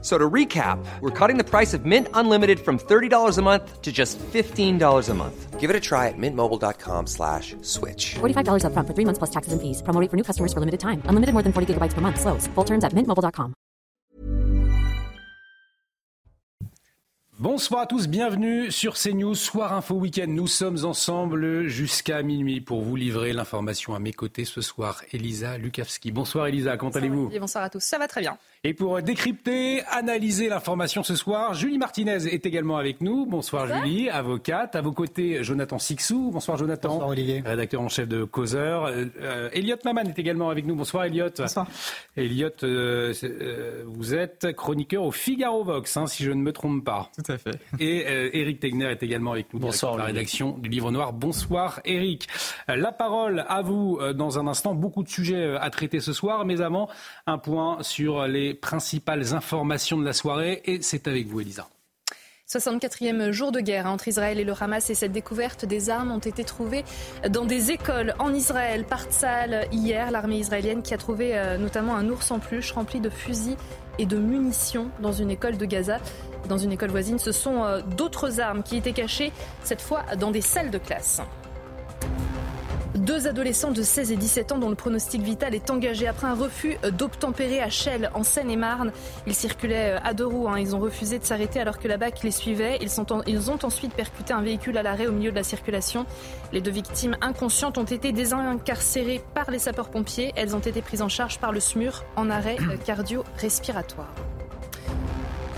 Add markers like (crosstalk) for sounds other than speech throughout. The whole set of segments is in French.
So to recap, we're cutting the price of Mint Unlimited from $30 a month to just $15 a month. Give it a try at mintmobile.com slash switch. $45 upfront for three months plus taxes and fees. Promo rate for new customers for limited time. Unlimited more than 40 gigabytes per month. Slows. Full terms at mintmobile.com. Bonsoir à tous, bienvenue sur CNews Soir Info Week-end. Nous sommes ensemble jusqu'à minuit pour vous livrer l'information à mes côtés ce soir. Elisa Lukavski. Bonsoir Elisa, comment allez-vous? Bonsoir à tous, ça va très bien. Et pour décrypter, analyser l'information ce soir, Julie Martinez est également avec nous. Bonsoir Julie, avocate. À vos côtés, Jonathan Sixou. Bonsoir Jonathan. Bonsoir Olivier. Rédacteur en chef de Causeur. Euh, euh, Elliot Maman est également avec nous. Bonsoir Elliot. Bonsoir. Elliot, euh, euh, vous êtes chroniqueur au Figaro Vox, hein, si je ne me trompe pas. Tout à fait. Et euh, Eric Tegner est également avec nous, Bonsoir, de la rédaction du Livre Noir. Bonsoir Eric. La parole à vous dans un instant. Beaucoup de sujets à traiter ce soir, mais avant, un point sur les principales informations de la soirée. Et c'est avec vous, Elisa. 64e jour de guerre entre Israël et le Hamas et cette découverte des armes ont été trouvées dans des écoles en Israël, par Tzal hier, l'armée israélienne qui a trouvé euh, notamment un ours en peluche rempli de fusils et de munitions dans une école de Gaza. Dans une école voisine, ce sont euh, d'autres armes qui étaient cachées, cette fois dans des salles de classe. Deux adolescents de 16 et 17 ans dont le pronostic vital est engagé après un refus d'obtempérer à Chelles, en Seine-et-Marne. Ils circulaient à deux roues. hein. Ils ont refusé de s'arrêter alors que la BAC les suivait. Ils ont ensuite percuté un véhicule à l'arrêt au milieu de la circulation. Les deux victimes inconscientes ont été désincarcérées par les sapeurs-pompiers. Elles ont été prises en charge par le SMUR en arrêt euh, cardio-respiratoire.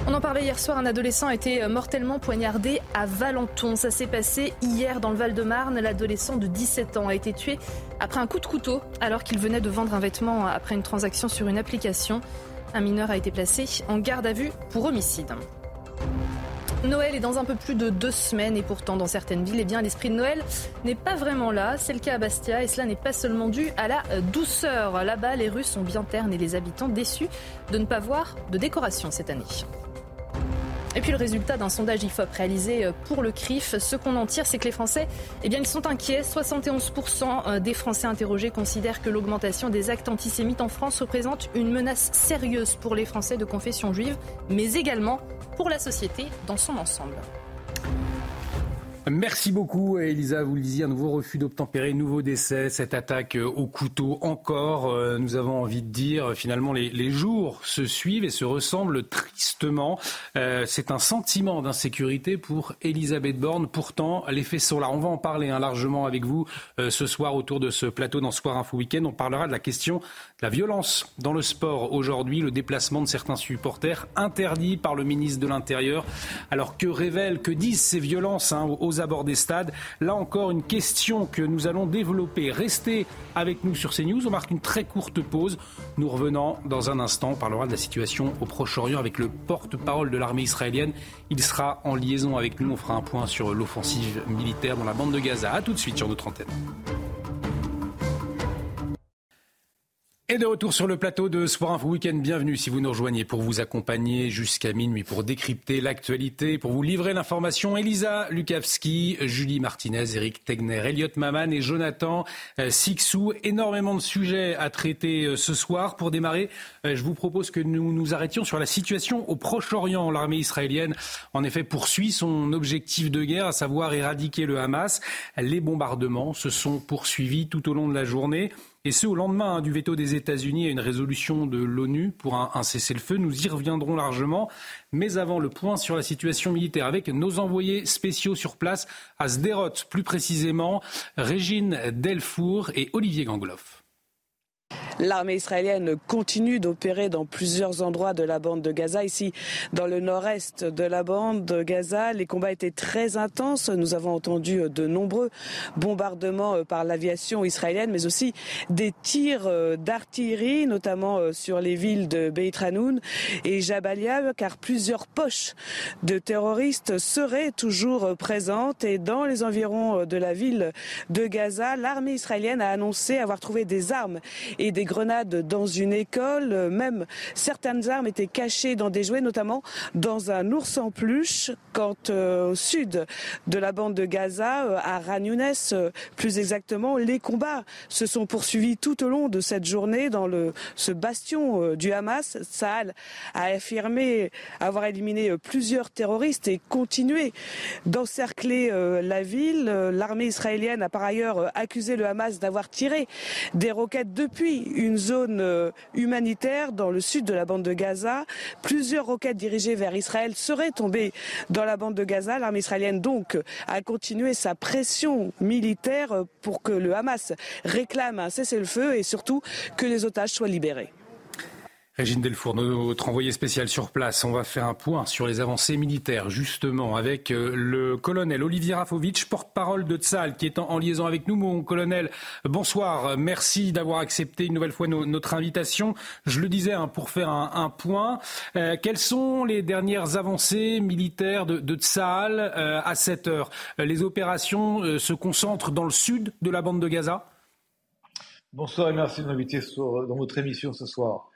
On en parlait hier soir, un adolescent a été mortellement poignardé à Valenton. Ça s'est passé hier dans le Val-de-Marne. L'adolescent de 17 ans a été tué après un coup de couteau alors qu'il venait de vendre un vêtement après une transaction sur une application. Un mineur a été placé en garde à vue pour homicide. Noël est dans un peu plus de deux semaines et pourtant dans certaines villes, eh bien, l'esprit de Noël n'est pas vraiment là. C'est le cas à Bastia et cela n'est pas seulement dû à la euh, douceur. Là-bas, les rues sont bien ternes et les habitants déçus de ne pas voir de décoration cette année. Et puis le résultat d'un sondage IFOP réalisé euh, pour le CRIF, ce qu'on en tire, c'est que les Français, eh bien, ils sont inquiets. 71% des Français interrogés considèrent que l'augmentation des actes antisémites en France représente une menace sérieuse pour les Français de confession juive, mais également pour la société dans son ensemble. Merci beaucoup, Elisa. Vous le disiez, un nouveau refus d'obtempérer, nouveau décès, cette attaque euh, au couteau encore. euh, Nous avons envie de dire, euh, finalement, les, jours se suivent et se ressemblent tristement. C'est un sentiment d'insécurité pour Elisabeth Borne. Pourtant, les faits sont là. On va en parler hein, largement avec vous ce soir autour de ce plateau dans Soir Info Week-end. On parlera de la question de la violence dans le sport aujourd'hui, le déplacement de certains supporters interdit par le ministre de l'Intérieur. Alors que révèlent, que disent ces violences hein, aux abords des stades Là encore, une question que nous allons développer. Restez avec nous sur CNews. On marque une très courte pause. Nous revenons dans un instant. On parlera de la situation au Proche-Orient avec le porte-parole de l'armée israélienne. Il sera en liaison avec nous. On fera un point sur l'offensive militaire dans la bande de Gaza. A tout de suite sur notre antenne. Et de retour sur le plateau de Sport Info Week-end, bienvenue si vous nous rejoignez pour vous accompagner jusqu'à minuit, pour décrypter l'actualité, pour vous livrer l'information. Elisa Lukavski, Julie Martinez, Eric Tegner, Elliot Maman et Jonathan euh, Sixou. Énormément de sujets à traiter euh, ce soir. Pour démarrer, euh, je vous propose que nous nous arrêtions sur la situation au Proche-Orient. L'armée israélienne, en effet, poursuit son objectif de guerre, à savoir éradiquer le Hamas. Les bombardements se sont poursuivis tout au long de la journée. Et ce, au lendemain hein, du veto des États-Unis à une résolution de l'ONU pour un, un cessez-le-feu. Nous y reviendrons largement. Mais avant, le point sur la situation militaire avec nos envoyés spéciaux sur place à Sderot, plus précisément, Régine Delfour et Olivier Gangloff. L'armée israélienne continue d'opérer dans plusieurs endroits de la bande de Gaza. Ici, dans le nord-est de la bande de Gaza, les combats étaient très intenses. Nous avons entendu de nombreux bombardements par l'aviation israélienne, mais aussi des tirs d'artillerie, notamment sur les villes de Beit Hanoun et Jabalia, car plusieurs poches de terroristes seraient toujours présentes. Et dans les environs de la ville de Gaza, l'armée israélienne a annoncé avoir trouvé des armes et des grenades dans une école. Même certaines armes étaient cachées dans des jouets, notamment dans un ours en peluche. Quand au sud de la bande de Gaza, à Ranyounes, plus exactement, les combats se sont poursuivis tout au long de cette journée dans le, ce bastion du Hamas. Saal a affirmé avoir éliminé plusieurs terroristes et continuer d'encercler la ville. L'armée israélienne a par ailleurs accusé le Hamas d'avoir tiré des roquettes depuis une zone euh, humanitaire dans le sud de la bande de Gaza. Plusieurs roquettes dirigées vers Israël seraient tombées dans la bande de Gaza. L'armée israélienne donc a continué sa pression militaire pour que le Hamas réclame un cessez-le-feu et surtout que les otages soient libérés. Régine Delfour, notre envoyé spécial sur place. On va faire un point sur les avancées militaires, justement, avec euh, le colonel Olivier Rafovitch, porte-parole de Tsal, qui est en, liaison avec nous. Mon colonel, bonsoir. Merci d'avoir accepté une nouvelle fois notre invitation. Je le disais, hein, pour faire un, point, euh, quelles sont les dernières avancées militaires de, de Tsal euh, à cette heure? Les opérations se concentrent dans le sud de la bande de Gaza? Bonsoir et merci de m'inviter dans votre émission ce soir.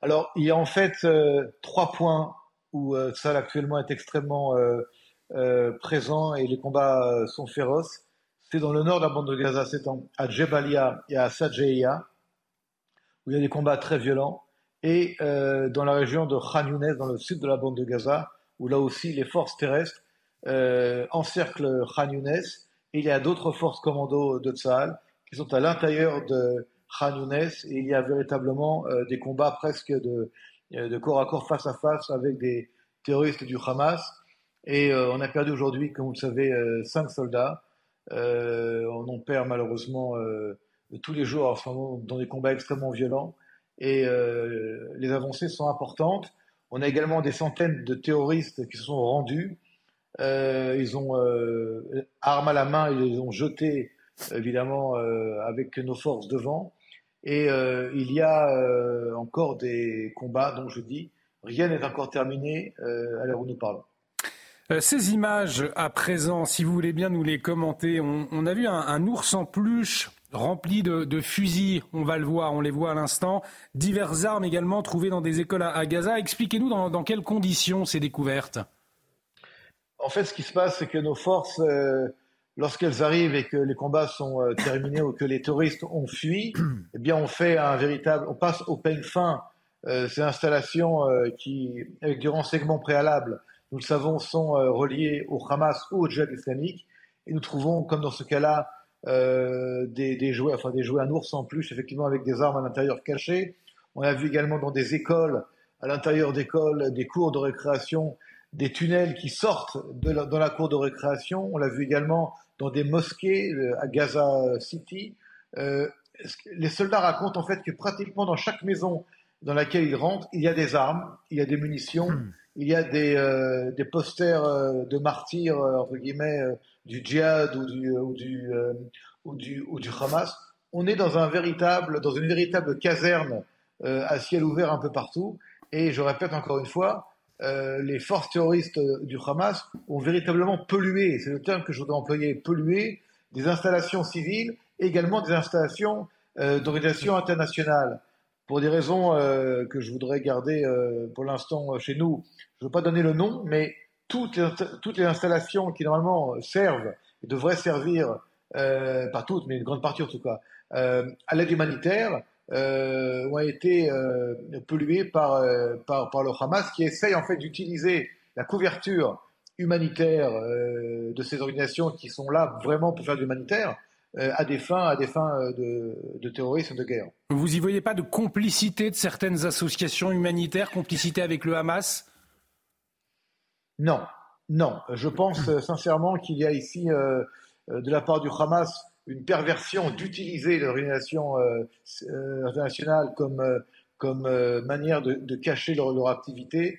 Alors, il y a en fait euh, trois points où euh, actuellement est extrêmement euh, présent et les combats sont féroces. C'est dans le nord de la bande de Gaza, c'est à Jebalia et à Sajeia, où il y a des combats très violents, et dans la région de Khan Younes, dans le sud de la bande de Gaza, où là aussi les forces terrestres encerclent Khan Younes, et il y a d'autres forces commando de Tsahal qui sont à l'intérieur de Khan et il y a véritablement euh, des combats presque de, euh, de, corps à corps face à face avec des terroristes du Hamas. Et euh, on a perdu aujourd'hui, comme vous le savez, cinq soldats. on en perd malheureusement tous les jours dans des combats extrêmement violents. Et les avancées sont importantes. On a également des centaines de terroristes qui se sont rendus. ils ont armes à la main, ils les ont jetés évidemment avec nos forces devant. Et euh, il y a euh, encore des combats, donc je dis, rien n'est encore terminé euh, à l'heure où nous parlons. Ces images, à présent, si vous voulez bien nous les commenter, on, a vu un, ours en peluche rempli de, fusils, on va le voir, on les voit à l'instant, diverses armes également trouvées dans des écoles à, Gaza. Expliquez-nous dans, dans, quelles conditions ces découvertes? En fait, ce qui se passe, c'est que nos forces lorsqu'elles arrivent et que les combats sont euh, terminés ou que les touristes ont fui, (clears throat) eh bien, on fait un véritable, on passe au peigne fin euh, ces installations euh, qui, avec du renseignement préalable, nous le savons, sont reliées au Hamas ou au djihad islamique. Et nous trouvons, comme dans ce cas-là, des, des, jouets, enfin des jouets à ours en plus, effectivement, avec des armes à l'intérieur cachées. On a vu également dans des écoles, à l'intérieur d'écoles, des cours de récréation, des tunnels qui sortent de dans la cour de récréation. On l'a vu également dans des mosquées euh, à Gaza City. Euh, les soldats racontent en fait que pratiquement dans chaque maison dans laquelle ils rentrent, il y a des armes, il y a des munitions, hmm. il y a des, euh, des posters de martyrs, entre guillemets, du djihad ou du, ou du, ou, du, ou, du, Hamas. On est dans, un véritable, dans une véritable caserne à ciel ouvert un peu partout. Et je répète encore une fois, euh, les forces terroristes du Hamas ont véritablement pollué, c'est le terme que je voudrais employer, pollué des installations civiles, également des installations euh, d'organisation internationale. Pour des raisons euh, que je voudrais garder euh, pour l'instant chez nous, je ne veux pas donner le nom, mais toutes les, toutes les installations qui normalement servent et devraient servir, pas toutes, mais une grande partie en tout cas, à l'aide humanitaire, euh, ont été euh, pollués par, euh, par, par, le Hamas qui essaye en fait d'utiliser la couverture humanitaire de ces organisations qui sont là vraiment pour faire de l'humanitaire à des fins, à des fins de, de terrorisme, de guerre. Vous y voyez pas de complicité de certaines associations humanitaires, complicité avec le Hamas? Non, non. Je pense sincèrement qu'il y a ici, de la part du Hamas, une perversion d'utiliser l'organisation euh, euh, internationale comme, euh, comme manière de, cacher leur, activité.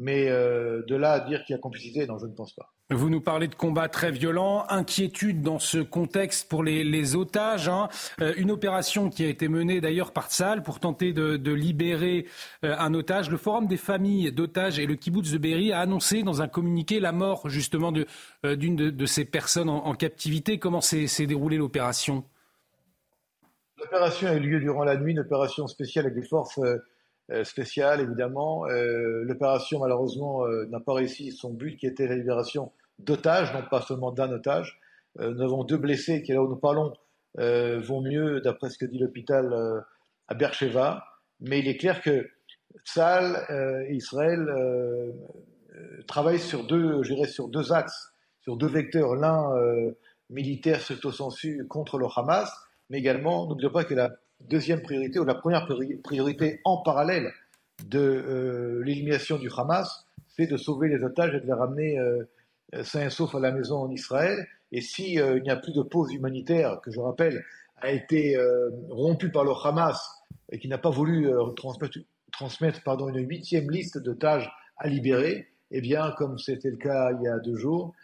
Mais de là à dire qu'il y a complicité, non, je ne pense pas. Vous nous parlez de combats très violents, inquiétude dans ce contexte pour les, les otages. Hein. une opération qui a été menée d'ailleurs par Tsal pour tenter de, de libérer un otage. Le Forum des familles d'otages et le kibbutz de Berry a annoncé dans un communiqué la mort justement d'une de, de, ces personnes en, en captivité. Comment s'est déroulée l'opération? L'opération a eu lieu durant la nuit, une opération spéciale avec des forces spéciales, évidemment. L'opération, malheureusement, n'a pas réussi son but qui était la libération d'otages, non pas seulement d'un otage. nous avons deux blessés qui, là où nous parlons, vont mieux, d'après ce que dit l'hôpital à Beersheba. Mais il est clair que Tzal et Israël travaillent sur deux, je sur deux axes, sur deux vecteurs. L'un militaire surtout sensu contre le Hamas, mais également, n'oublions pas que la deuxième priorité ou la première priorité en parallèle de euh, l'élimination du Hamas, c'est de sauver les otages et de les ramener euh, sains et saufs à la maison en Israël. Et si euh, n'y a plus de pause humanitaire, que je rappelle, a été rompue par le Hamas et qui n'a pas voulu transmettre, pardon, une huitième liste d'otages à libérer, eh bien, comme c'était le cas il y a deux jours,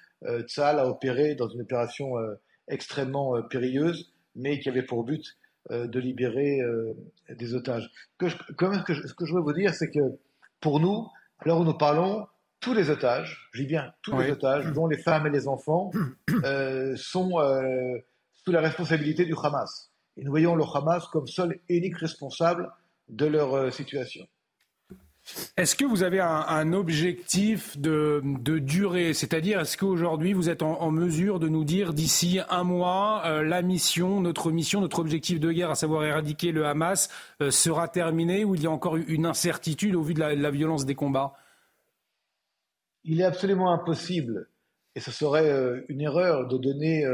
Tzal a opéré dans une opération extrêmement périlleuse mais qui avait pour but de libérer euh, des otages. Que quand même, ce que je veux vous dire, c'est que pour nous, à l'heure où nous parlons, tous les otages, je dis bien tous les otages, dont les femmes et les enfants, (coughs) euh, sont sous la responsabilité du Hamas. Et nous voyons le Hamas comme seul et unique responsable de leur situation. Est-ce que vous avez un, objectif de, durée? C'est-à-dire, est-ce qu'aujourd'hui, vous êtes en, mesure de nous dire d'ici un mois, euh, la mission, notre mission, notre objectif de guerre, à savoir éradiquer le Hamas, euh, sera terminé ou il y a encore une incertitude au vu de la, violence des combats? Il est absolument impossible, et ce serait euh, une erreur de donner,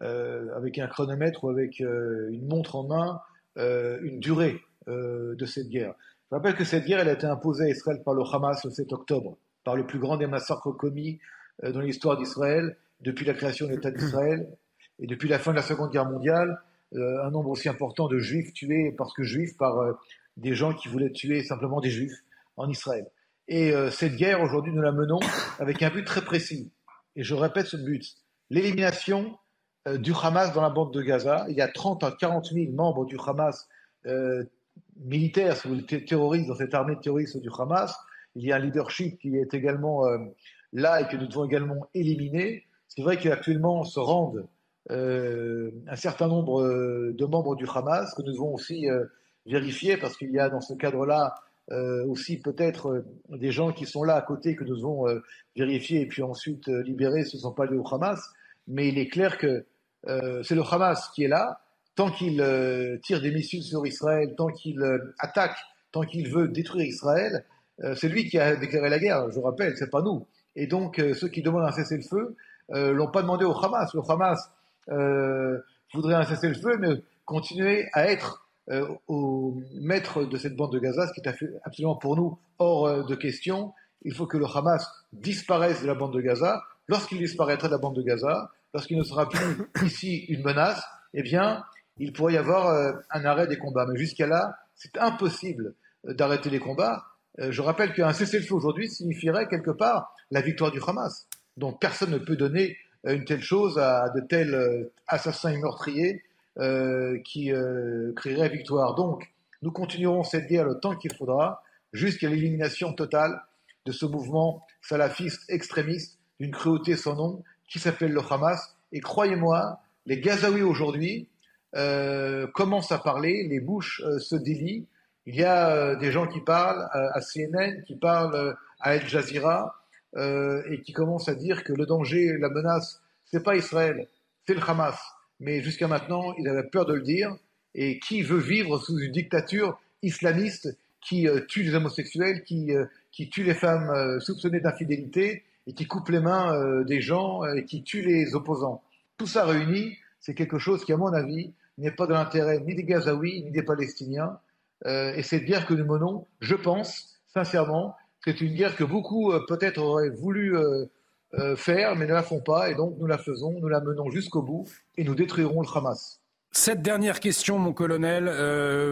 avec un chronomètre ou avec une montre en main, une durée de cette guerre. Je rappelle que cette guerre elle a été imposée à Israël par le Hamas le 7 octobre, par le plus grand des massacres commis euh, dans l'histoire d'Israël depuis la création de l'État d'Israël (clears throat) et depuis la fin de la Seconde Guerre mondiale. Euh, un nombre aussi important de juifs tués parce que juifs par euh, des gens qui voulaient tuer simplement des juifs en Israël. Et cette guerre, aujourd'hui, nous la menons avec un but très précis. Et je répète ce but l'élimination du Hamas dans la bande de Gaza. Il y a 30 à 40 000 membres du Hamas militaires, si vous terroristes dans cette armée terroriste du Hamas. Il y a un leadership qui est également euh, là et que nous devons également éliminer. C'est vrai qu'actuellement se rendent euh, un certain nombre euh, de membres du Hamas que nous devons aussi vérifier parce qu'il y a dans ce cadre-là aussi peut-être des gens qui sont là à côté que nous devons vérifier et puis ensuite libérer. Ce ne sont pas les au Hamas, mais il est clair que c'est le Hamas qui est là tant qu'il euh, tire des missiles sur Israël, tant qu'il euh, attaque, tant qu'il veut détruire Israël, euh, c'est lui qui a déclaré la guerre, je rappelle, c'est pas nous. Et donc ceux qui demandent un cessez-le-feu l'ont pas demandé au Hamas. Le Hamas voudrait un cessez-le-feu, mais continuer à être au maître de cette bande de Gaza, ce qui est absolument pour nous hors de question. Il faut que le Hamas disparaisse de la bande de Gaza. Lorsqu'il disparaîtra de la bande de Gaza, lorsqu'il ne sera plus (coughs) ici une menace, eh bien, il pourrait y avoir euh, un arrêt des combats. Mais jusqu'à là, c'est impossible euh, d'arrêter les combats. Euh, je rappelle qu'un cessez-le-feu aujourd'hui signifierait quelque part la victoire du Hamas. Donc personne ne peut donner une telle chose à de tels assassins et meurtriers qui créeraient victoire. Donc nous continuerons cette guerre le temps qu'il faudra jusqu'à l'élimination totale de ce mouvement salafiste extrémiste d'une cruauté sans nom qui s'appelle le Hamas. Et croyez-moi, les Gazaouis aujourd'hui euh, commencent à parler, les bouches euh, se délient. Il y a euh, des gens qui parlent à CNN, qui parlent à Al Jazeera et qui commencent à dire que le danger, la menace, c'est pas Israël, c'est le Hamas. Mais jusqu'à maintenant, ils avaient peur de le dire. Et qui veut vivre sous une dictature islamiste qui tue les homosexuels, qui, qui tue les femmes soupçonnées d'infidélité et qui coupe les mains des gens et qui tue les opposants? Tout ça réuni, c'est quelque chose qui, à mon avis, n'est pas de l'intérêt ni des Gazaouis ni des Palestiniens. Euh, et cette guerre que nous menons, je pense, sincèrement, c'est une guerre que beaucoup euh, peut-être auraient voulu euh, faire, mais ne la font pas. Et donc nous la faisons, nous la menons jusqu'au bout et nous détruirons le Hamas. Cette dernière question, mon colonel,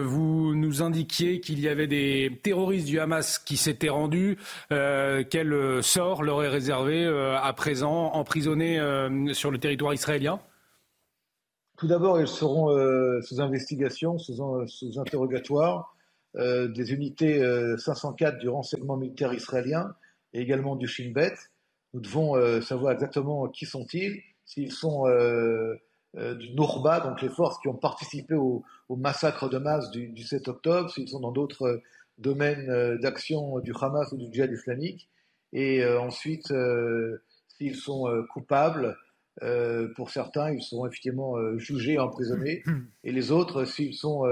vous nous indiquiez qu'il y avait des terroristes du Hamas qui s'étaient rendus. quel sort leur est réservé à présent, emprisonnés sur le territoire israélien? Tout d'abord, ils seront euh, sous investigation, sous, interrogatoire euh, des unités 504 euh, du renseignement militaire israélien et également du Shin Bet. Nous devons savoir exactement qui sont-ils, s'ils sont du Nourba, donc les forces qui ont participé au, massacre de masse du 7 octobre, s'ils sont dans d'autres domaines d'action du Hamas ou du djihad islamique, et ensuite s'ils sont coupables, pour certains, ils seront effectivement jugés, emprisonnés, (clears throat) et les autres, s'ils sont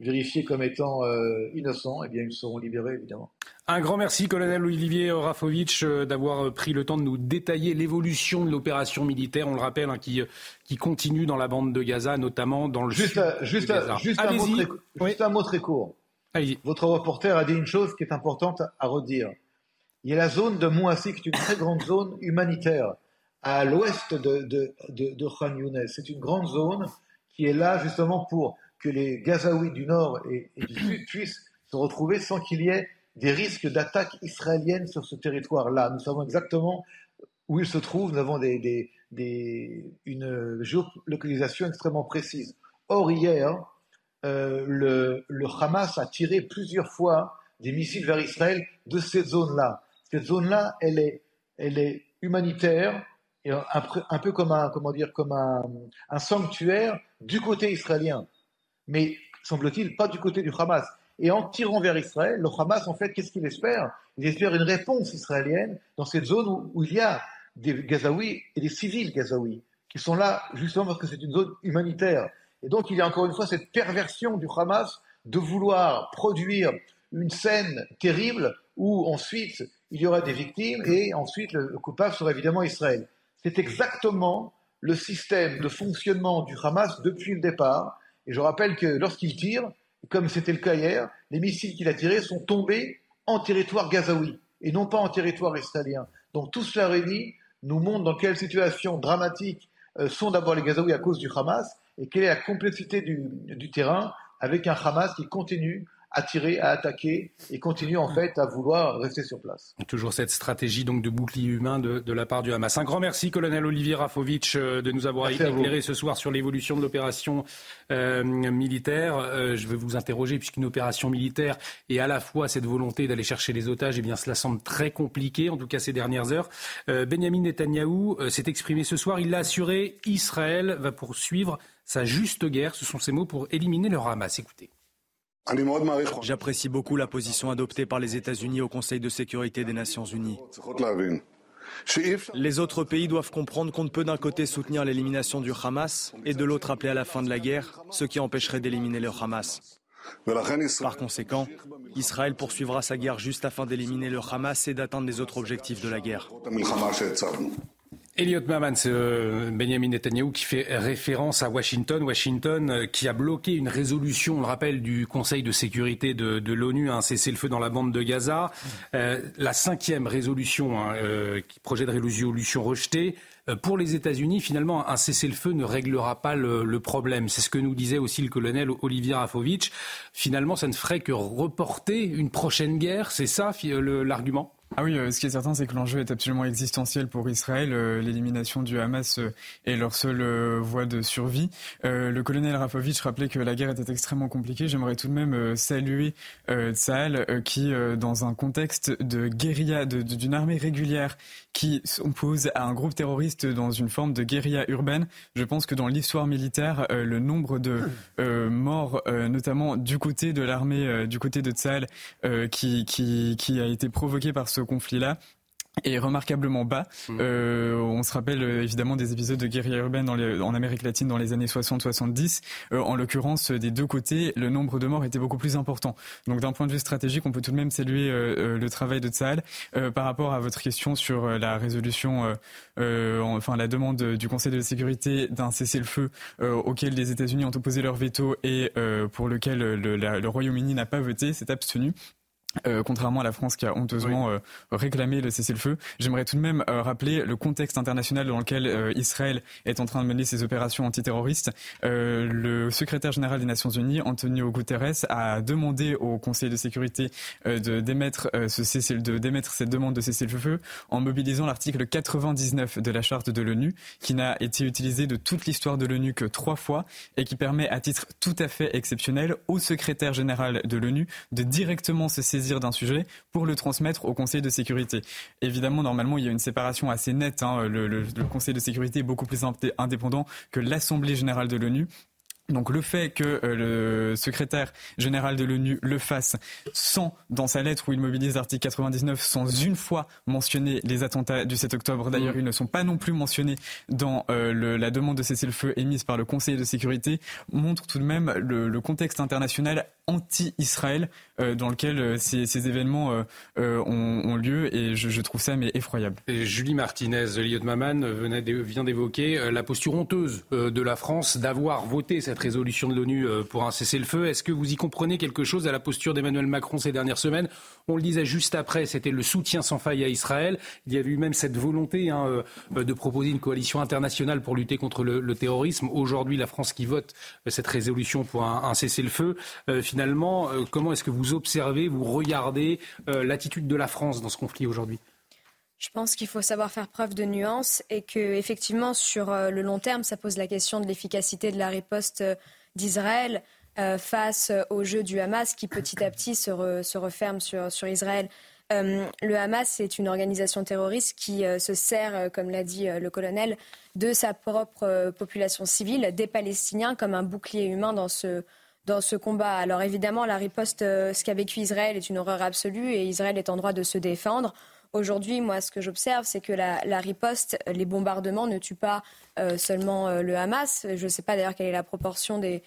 vérifiés comme étant euh, innocents, eh bien, ils seront libérés, évidemment. Un grand merci, colonel Olivier Rafovitch, euh, d'avoir pris le temps de nous détailler l'évolution de l'opération militaire, on le rappelle, hein, qui, qui continue dans la bande de Gaza, notamment dans le juste sud juste, Juste, un mot, très, juste un mot très court. Votre reporter a dit une chose qui est importante à redire. Il y a la zone de Mouassi, qui est une très grande zone humanitaire, à l'ouest de, de, de, Khan Younes. C'est une grande zone qui est là justement pour que les Gazaouis du nord et, du sud puissent se retrouver sans qu'il y ait des risques d'attaque israélienne sur ce territoire-là. Nous savons exactement où ils se trouvent, nous avons des, une géolocalisation extrêmement précise. Or, hier, euh, le, le, Hamas a tiré plusieurs fois des missiles vers Israël de cette zone-là. Cette zone-là, elle est, elle est humanitaire, et un, peu comme un, comment dire, comme un sanctuaire du côté israélien mais semble-t-il pas du côté du Hamas. Et en tirant vers Israël, le Hamas, en fait, qu'est-ce qu'il espère? Il espère une réponse israélienne dans cette zone où, il y a des Gazaouis et des civils Gazaouis qui sont là justement parce que c'est une zone humanitaire. Et donc il y a encore une fois cette perversion du Hamas de vouloir produire une scène terrible où ensuite il y aura des victimes et ensuite le coupable sera évidemment Israël. C'est exactement le système de fonctionnement du Hamas depuis le départ. Et je rappelle que lorsqu'il tire, comme c'était le cas hier, les missiles qu'il a tirés sont tombés en territoire gazaoui et non pas en territoire israélien. Donc tout cela réuni nous montre dans quelle situation dramatique euh, sont d'abord les Gazaouis à cause du Hamas et quelle est la complexité du, du terrain avec un Hamas qui continue à tirer, à attaquer et continue en fait à vouloir rester sur place. Toujours cette stratégie donc de bouclier humain de, la part du Hamas. Un grand merci, colonel Olivier Rafovitch, euh, de nous avoir éclairé ce soir sur l'évolution de l'opération euh, militaire. Euh, je vais vous interroger puisqu'une opération militaire et à la fois cette volonté d'aller chercher les otages, eh bien cela semble très compliqué, en tout cas ces dernières heures. Benjamin Netanyahou s'est exprimé ce soir. Il l'a assuré, Israël va poursuivre sa juste guerre. Ce sont ses mots pour éliminer le Hamas. Écoutez. J'apprécie beaucoup la position adoptée par les États-Unis au Conseil de sécurité des Nations Unies. Les autres pays doivent comprendre qu'on ne peut d'un côté soutenir l'élimination du Hamas et de l'autre appeler à la fin de la guerre, ce qui empêcherait d'éliminer le Hamas. Par conséquent, Israël poursuivra sa guerre juste afin d'éliminer le Hamas et d'atteindre les autres objectifs de la guerre. Elliot Maman, c'est euh, Benjamin Netanyahu qui fait référence à Washington. Washington euh, qui a bloqué une résolution, on le rappelle, du Conseil de sécurité de, l'ONU, un cessez-le-feu dans la bande de Gaza. Euh, la cinquième résolution, hein, projet de résolution rejeté. Pour les États-Unis, finalement, un cessez-le-feu ne réglera pas le, problème. C'est ce que nous disait aussi le colonel Olivier Rafovitch. Finalement, ça ne ferait que reporter une prochaine guerre. C'est ça l'argument? Ah oui, euh, ce qui est certain, c'est que l'enjeu est absolument existentiel pour Israël. Euh, l'élimination du Hamas euh, est leur seule voie de survie. le colonel Rafovitch rappelait que la guerre était extrêmement compliquée. J'aimerais tout de même saluer Tsahal qui, dans un contexte de guérilla, d'une armée régulière qui s'oppose à un groupe terroriste dans une forme de guérilla urbaine, je pense que dans l'histoire militaire, le nombre de morts, notamment du côté de l'armée, du côté de Tsahal, qui, qui, qui a été provoqué par ce conflit-là est remarquablement bas. Mmh. Euh, on se rappelle euh, évidemment des épisodes de guérilla urbaine dans les, en Amérique latine dans les années 60-70. Euh, en l'occurrence, des deux côtés, le nombre de morts était beaucoup plus important. Donc d'un point de vue stratégique, on peut tout de même saluer le travail de Tsahal. par rapport à votre question sur la résolution, enfin la demande du Conseil de sécurité d'un cessez-le-feu auquel les États-Unis ont opposé leur veto et pour lequel le, le Royaume-Uni n'a pas voté, s'est abstenu. Euh, contrairement à la France qui a honteusement euh, réclamé le cessez-le-feu, j'aimerais tout de même euh, rappeler le contexte international dans lequel Israël est en train de mener ses opérations antiterroristes. le secrétaire général des Nations Unies, Antonio Guterres, a demandé au Conseil de sécurité de démettre ce cessez de démettre cette demande de cessez-le-feu en mobilisant l'article 99 de la charte de l'ONU, qui n'a été utilisé de toute l'histoire de l'ONU que trois fois et qui permet à titre tout à fait exceptionnel au secrétaire général de l'ONU de directement se saisir saisir d'un sujet pour le transmettre au Conseil de sécurité. Évidemment, normalement, il y a une séparation assez nette. Hein. le, Conseil de sécurité est beaucoup plus indépendant que l'Assemblée générale de l'ONU. Donc le fait que euh, le secrétaire général de l'ONU le fasse sans, dans sa lettre où il mobilise l'article 99, sans une fois mentionner les attentats du 7 octobre, d'ailleurs mm. ils ne sont pas non plus mentionnés dans euh, la demande de cessez-le-feu émise par le Conseil de sécurité, montre tout de même le contexte international anti-Israël euh, dans lequel euh, ces, événements euh, ont, lieu et je, trouve ça mais effroyable. Julie Martinez, Liot Maman vient d'évoquer la posture honteuse de la France d'avoir voté cette résolution de l'ONU pour un cessez-le-feu. Est-ce que vous y comprenez quelque chose à la posture d'Emmanuel Macron ces dernières semaines? On le disait juste après, c'était le soutien sans faille à Israël. Il y avait eu même cette volonté hein, de proposer une coalition internationale pour lutter contre le, terrorisme. Aujourd'hui, la France qui vote cette résolution pour un, un cessez-le-feu finalement, euh, comment est-ce que vous observez, vous regardez euh, l'attitude de la France dans ce conflit aujourd'hui? Je pense qu'il faut savoir faire preuve de nuance et que effectivement sur euh, le long terme, ça pose la question de l'efficacité de la riposte d'Israël face au jeu du Hamas qui petit à petit se, referme sur, Israël. le Hamas c'est une organisation terroriste qui se sert, comme l'a dit le colonel, de sa propre population civile, des Palestiniens, comme un bouclier humain dans ce dans ce combat. Alors évidemment, la riposte, euh, ce qu'a vécu Israël est une horreur absolue et Israël est en droit de se défendre. Aujourd'hui, moi, ce que j'observe, c'est que la, riposte, les bombardements ne tuent pas euh, seulement euh, le Hamas. Je ne sais pas d'ailleurs quelle est la proportion des,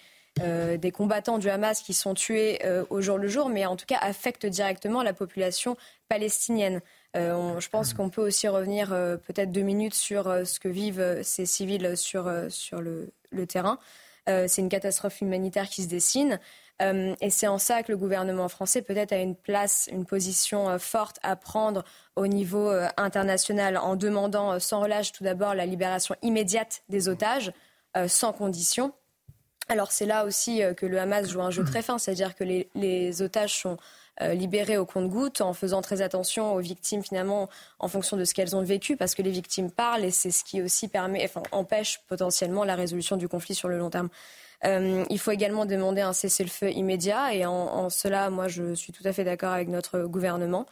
des combattants du Hamas qui sont tués au jour le jour, mais en tout cas affectent directement la population palestinienne. je pense qu'on peut aussi revenir peut-être deux minutes sur ce que vivent ces civils sur, sur le, le terrain. Euh, c'est une catastrophe humanitaire qui se dessine. Euh, et c'est en ça que le gouvernement français peut-être a une place, une position euh, forte à prendre au niveau international en demandant sans relâche tout d'abord la libération immédiate des otages, sans condition. Alors c'est là aussi que le Hamas joue un jeu très fin, c'est-à-dire que les, otages sont libérés au compte-gouttes en faisant très attention aux victimes finalement en fonction de ce qu'elles ont vécu parce que les victimes parlent et c'est ce qui aussi permet, enfin, empêche potentiellement la résolution du conflit sur le long terme. Euh, il faut également demander un cessez-le-feu immédiat et en, cela, moi, je suis tout à fait d'accord avec notre gouvernement.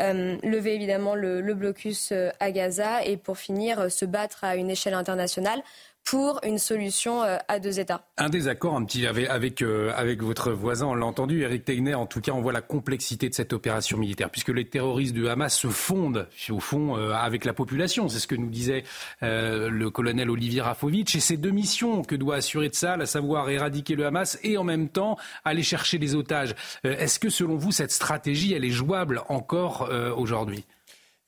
Euh, lever évidemment le, blocus euh, à Gaza et pour finir se battre à une échelle internationale pour une solution euh, à deux États. Un désaccord un petit euh, avec votre voisin, on l'a entendu, Eric Tegner, en tout cas, on voit la complexité de cette opération militaire, puisque les terroristes du Hamas se fondent, au fond, euh, avec la population. C'est ce que nous disait le colonel Olivier Rafovitch. Et ces deux missions que doit assurer ça, à savoir éradiquer le Hamas et en même temps aller chercher les otages. Est-ce que, selon vous, cette stratégie, elle est jouable encore aujourd'hui?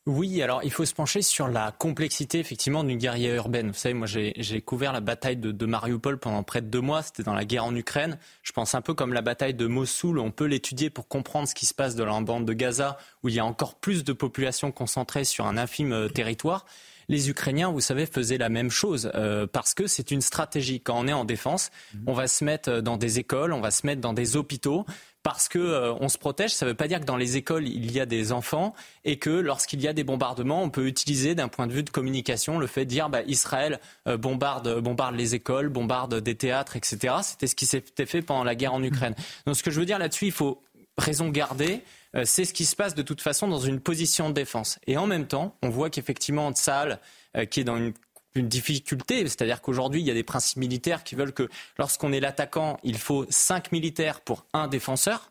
Oui, alors il faut se pencher sur la complexité effectivement d'une guerrière urbaine. Vous savez, moi j'ai couvert la bataille de, de, Mariupol pendant près de deux mois, c'était dans la guerre en Ukraine. Je pense un peu comme la bataille de Mossoul, on peut l'étudier pour comprendre ce qui se passe dans la bande de Gaza, où il y a encore plus de population concentrée sur un infime euh, territoire. Les Ukrainiens, vous savez, faisaient la même chose euh, parce que c'est une stratégie. Quand on est en défense, mmh. on va se mettre dans des écoles, on va se mettre dans des hôpitaux parce que euh, on se protège. Ça ne veut pas dire que dans les écoles il y a des enfants et que lorsqu'il y a des bombardements, on peut utiliser d'un point de vue de communication le fait de dire bah, Israël euh, bombarde, bombarde les écoles, bombarde des théâtres, etc. C'était ce qui s'était fait pendant la guerre en Ukraine. Donc ce que je veux dire là-dessus, il faut raison garder. Euh, c'est ce qui se passe de toute façon dans une position de défense. Et en même temps, on voit qu'effectivement, Tsahal, qui est dans une une difficulté, c'est-à-dire qu'aujourd'hui, il y a des principes militaires qui veulent que lorsqu'on est l'attaquant, il faut cinq militaires pour un défenseur.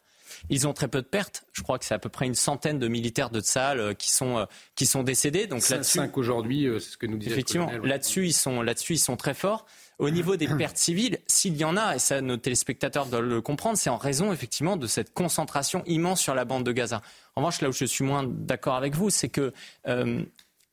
Ils ont très peu de pertes. Je crois que c'est à peu près une centaine de militaires de Tsahal euh, qui sont euh, qui sont décédés. Donc là-dessus, aujourd'hui, euh, c'est ce que nous disait. Effectivement, là-dessus ils sont là-dessus ils sont très forts. Au niveau des pertes (clears throat) civiles, s'il y en a, et ça nos téléspectateurs doivent le comprendre, c'est en raison effectivement de cette concentration immense sur la bande de Gaza. En revanche, là où je suis moins d'accord avec vous, c'est que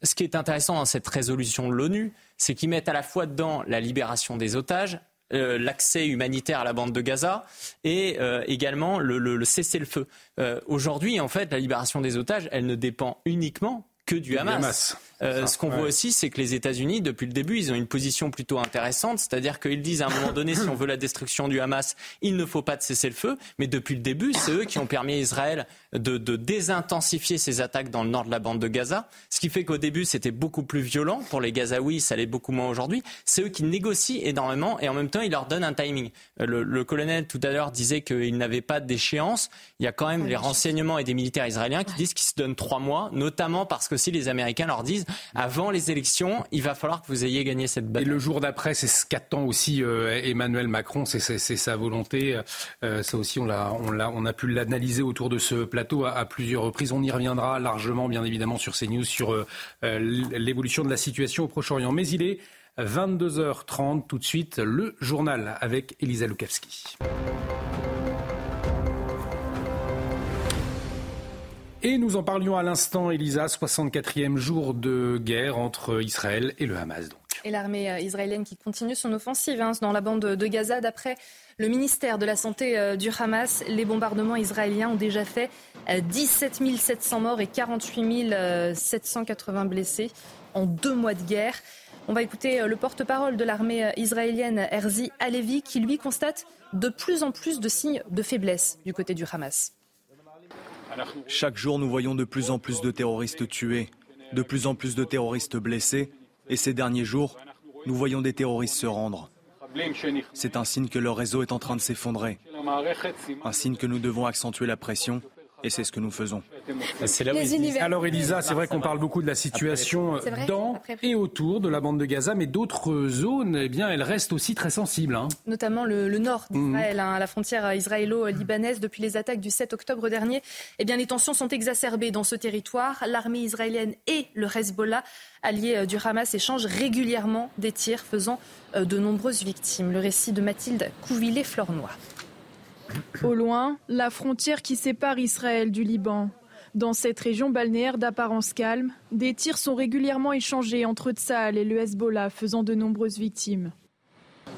ce qui est intéressant dans cette résolution de l'ONU, c'est qu'ils mettent à la fois dedans la libération des otages, euh, l'accès humanitaire à la bande de Gaza et euh, également le, cessez-le-feu. Euh, aujourd'hui, en fait, la libération des otages, elle ne dépend uniquement que du Hamas. Euh, ce qu'on voit aussi, c'est que les États-Unis, depuis le début, ils ont une position plutôt intéressante, c'est-à-dire qu'ils disent à un moment donné, si on veut la destruction du Hamas, il ne faut pas de cesser le feu. Mais depuis le début, c'est eux qui ont permis à Israël de, de, désintensifier ses attaques dans le nord de la bande de Gaza. Ce qui fait qu'au début, c'était beaucoup plus violent pour les Gazaouis, ça l'est beaucoup moins aujourd'hui. C'est eux qui négocient énormément et en même temps, ils leur donnent un timing. Euh, le, le colonel tout à l'heure disait qu'il n'avait pas d'échéance. Il y a quand même les renseignements et des militaires israéliens qui disent qu'ils se donnent trois mois, notamment parce que si les Américains leur disent avant les élections, il va falloir que vous ayez gagné cette bataille. Et le jour d'après, c'est ce qu'attend aussi euh, Emmanuel Macron, c'est sa volonté. Euh, ça aussi, on a, on, a, on a pu l'analyser autour de ce plateau à, plusieurs reprises. On y reviendra largement, bien évidemment, sur ces news, sur euh, l'évolution de la situation au Proche-Orient. Mais il est 22h30, tout de suite, le journal avec Elisa Lukavski. Et nous en parlions à l'instant, Elisa, 64e jour de guerre entre Israël et le Hamas. Et l'armée euh, israélienne qui continue son offensive hein, dans la bande de Gaza. D'après le ministère de la Santé euh, du Hamas, les bombardements israéliens ont déjà fait 17 euh, 700 morts et 48 780 blessés en deux mois de guerre. On va écouter le porte-parole de l'armée israélienne, Herzi Alevi, qui lui constate de plus en plus de signes de faiblesse du côté du Hamas. Chaque jour, nous voyons de plus en plus de terroristes tués, de plus en plus de terroristes blessés, et ces derniers jours, nous voyons des terroristes se rendre. C'est un signe que leur réseau est en train de s'effondrer, un signe que nous devons accentuer la pression et c'est ce que nous faisons. Alors Elisa, c'est vrai qu'on parle beaucoup de la situation dans et autour de la bande de Gaza, mais d'autres zones, eh bien, elles restent aussi très sensibles. Hein. Notamment le, nord d'Israël, mhm. hein, à la frontière israélo-libanaise. Depuis les attaques du 7 octobre dernier, eh bien, les tensions sont exacerbées dans ce territoire. L'armée israélienne et le Hezbollah, alliés euh, du Hamas, échangent régulièrement des tirs, faisant euh, de nombreuses victimes. Le récit de Mathilde Couvillé-Flornois. Au loin, la frontière qui sépare Israël du Liban. Dans cette région balnéaire d'apparence calme, des tirs sont régulièrement échangés entre Tsahal et le Hezbollah, faisant de nombreuses victimes.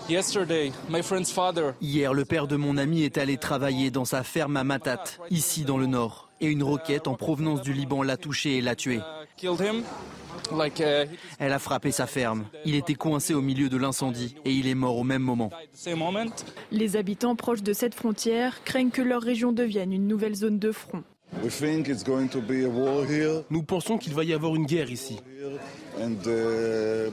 Hier, le père de mon ami est allé travailler dans sa ferme à Matat, ici dans le nord, et une roquette en provenance du Liban l'a touché et l'a tué. Uh, Elle a frappé sa ferme. Il était coincé au milieu de l'incendie et il est mort au même moment. Les habitants proches de cette frontière craignent que leur région devienne une nouvelle zone de front. Nous pensons qu'il va y avoir une guerre ici. Uh, uh,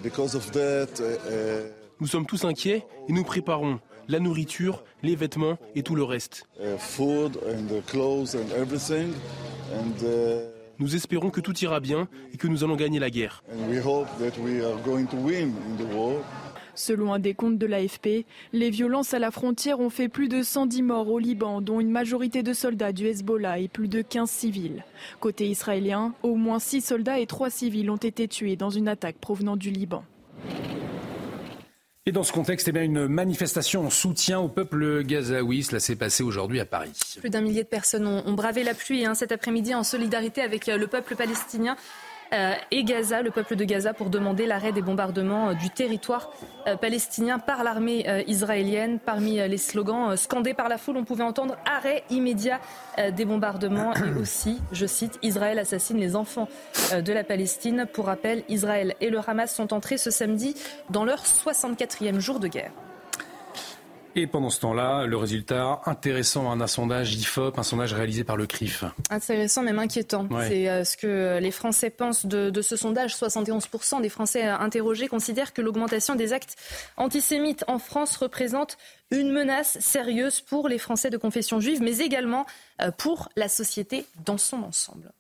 nous sommes tous inquiets et nous préparons la nourriture, les vêtements et tout le reste. Nous espérons que tout ira bien et que nous allons gagner la guerre. Selon un décompte de l'AFP, les violences à la frontière ont fait plus de 110 morts au Liban, dont une majorité de soldats du Hezbollah et plus de 15 civils. Côté israélien, au moins 6 soldats et 3 civils ont été tués dans une attaque provenant du Liban. Et dans ce contexte, eh bien, une manifestation en soutien au peuple gazaoui. Cela s'est passé aujourd'hui à Paris. Plus d'un millier de personnes ont, bravé la pluie hein, cet après-midi en solidarité avec euh, le peuple palestinien. Euh, et Gaza, le peuple de Gaza, pour demander l'arrêt des bombardements euh, du territoire euh, palestinien par l'armée israélienne. Parmi les slogans scandés par la foule, on pouvait entendre arrêt immédiat des bombardements et (clears throat) aussi, je cite, Israël assassine les enfants de la Palestine. Pour rappel, Israël et le Hamas sont entrés ce samedi dans leur 64e jour de guerre. Et pendant ce temps-là, le résultat intéressant, un sondage IFOP, un sondage réalisé par le CRIF. Intéressant, même inquiétant. C'est euh, ce que les Français pensent de, ce sondage. 71% des Français euh, interrogés considèrent que l'augmentation des actes antisémites en France représente une menace sérieuse pour les Français de confession juive, mais également euh, pour la société dans son ensemble.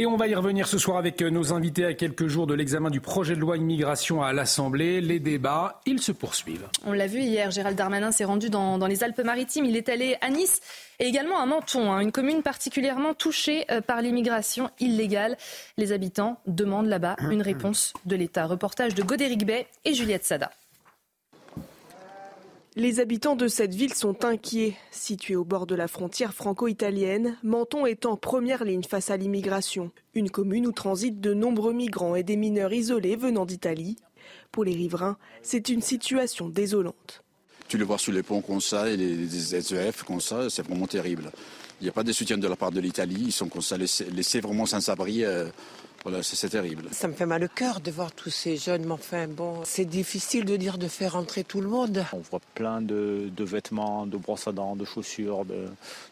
Et on va y revenir ce soir avec nos invités à quelques jours de l'examen du projet de loi immigration à l'Assemblée. Les débats, ils se poursuivent. On l'a vu hier, Gérald Darmanin s'est rendu dans, les Alpes-Maritimes. Il est allé à Nice et également à Menton, hein, une commune particulièrement touchée euh, par l'immigration illégale. Les habitants demandent là-bas une réponse de l'État. Reportage de Godéric Bay et Juliette Sada. Les habitants de cette ville sont inquiets. Située au bord de la frontière franco-italienne, Menton est en première ligne face à l'immigration. Une commune où transitent de nombreux migrants et des mineurs isolés venant d'Italie. Pour les riverains, c'est une situation désolante. Tu le vois sur les ponts comme ça et les SEF comme ça, c'est vraiment terrible. Il n'y a pas de soutien de la part de l'Italie. Ils sont laissés, vraiment sans abri. Euh, voilà, c'est terrible. Ça me fait mal au cœur de voir tous ces jeunes, mais enfin bon, c'est difficile de dire de faire entrer tout le monde. On voit plein de, vêtements, de brosses à dents, de chaussures, de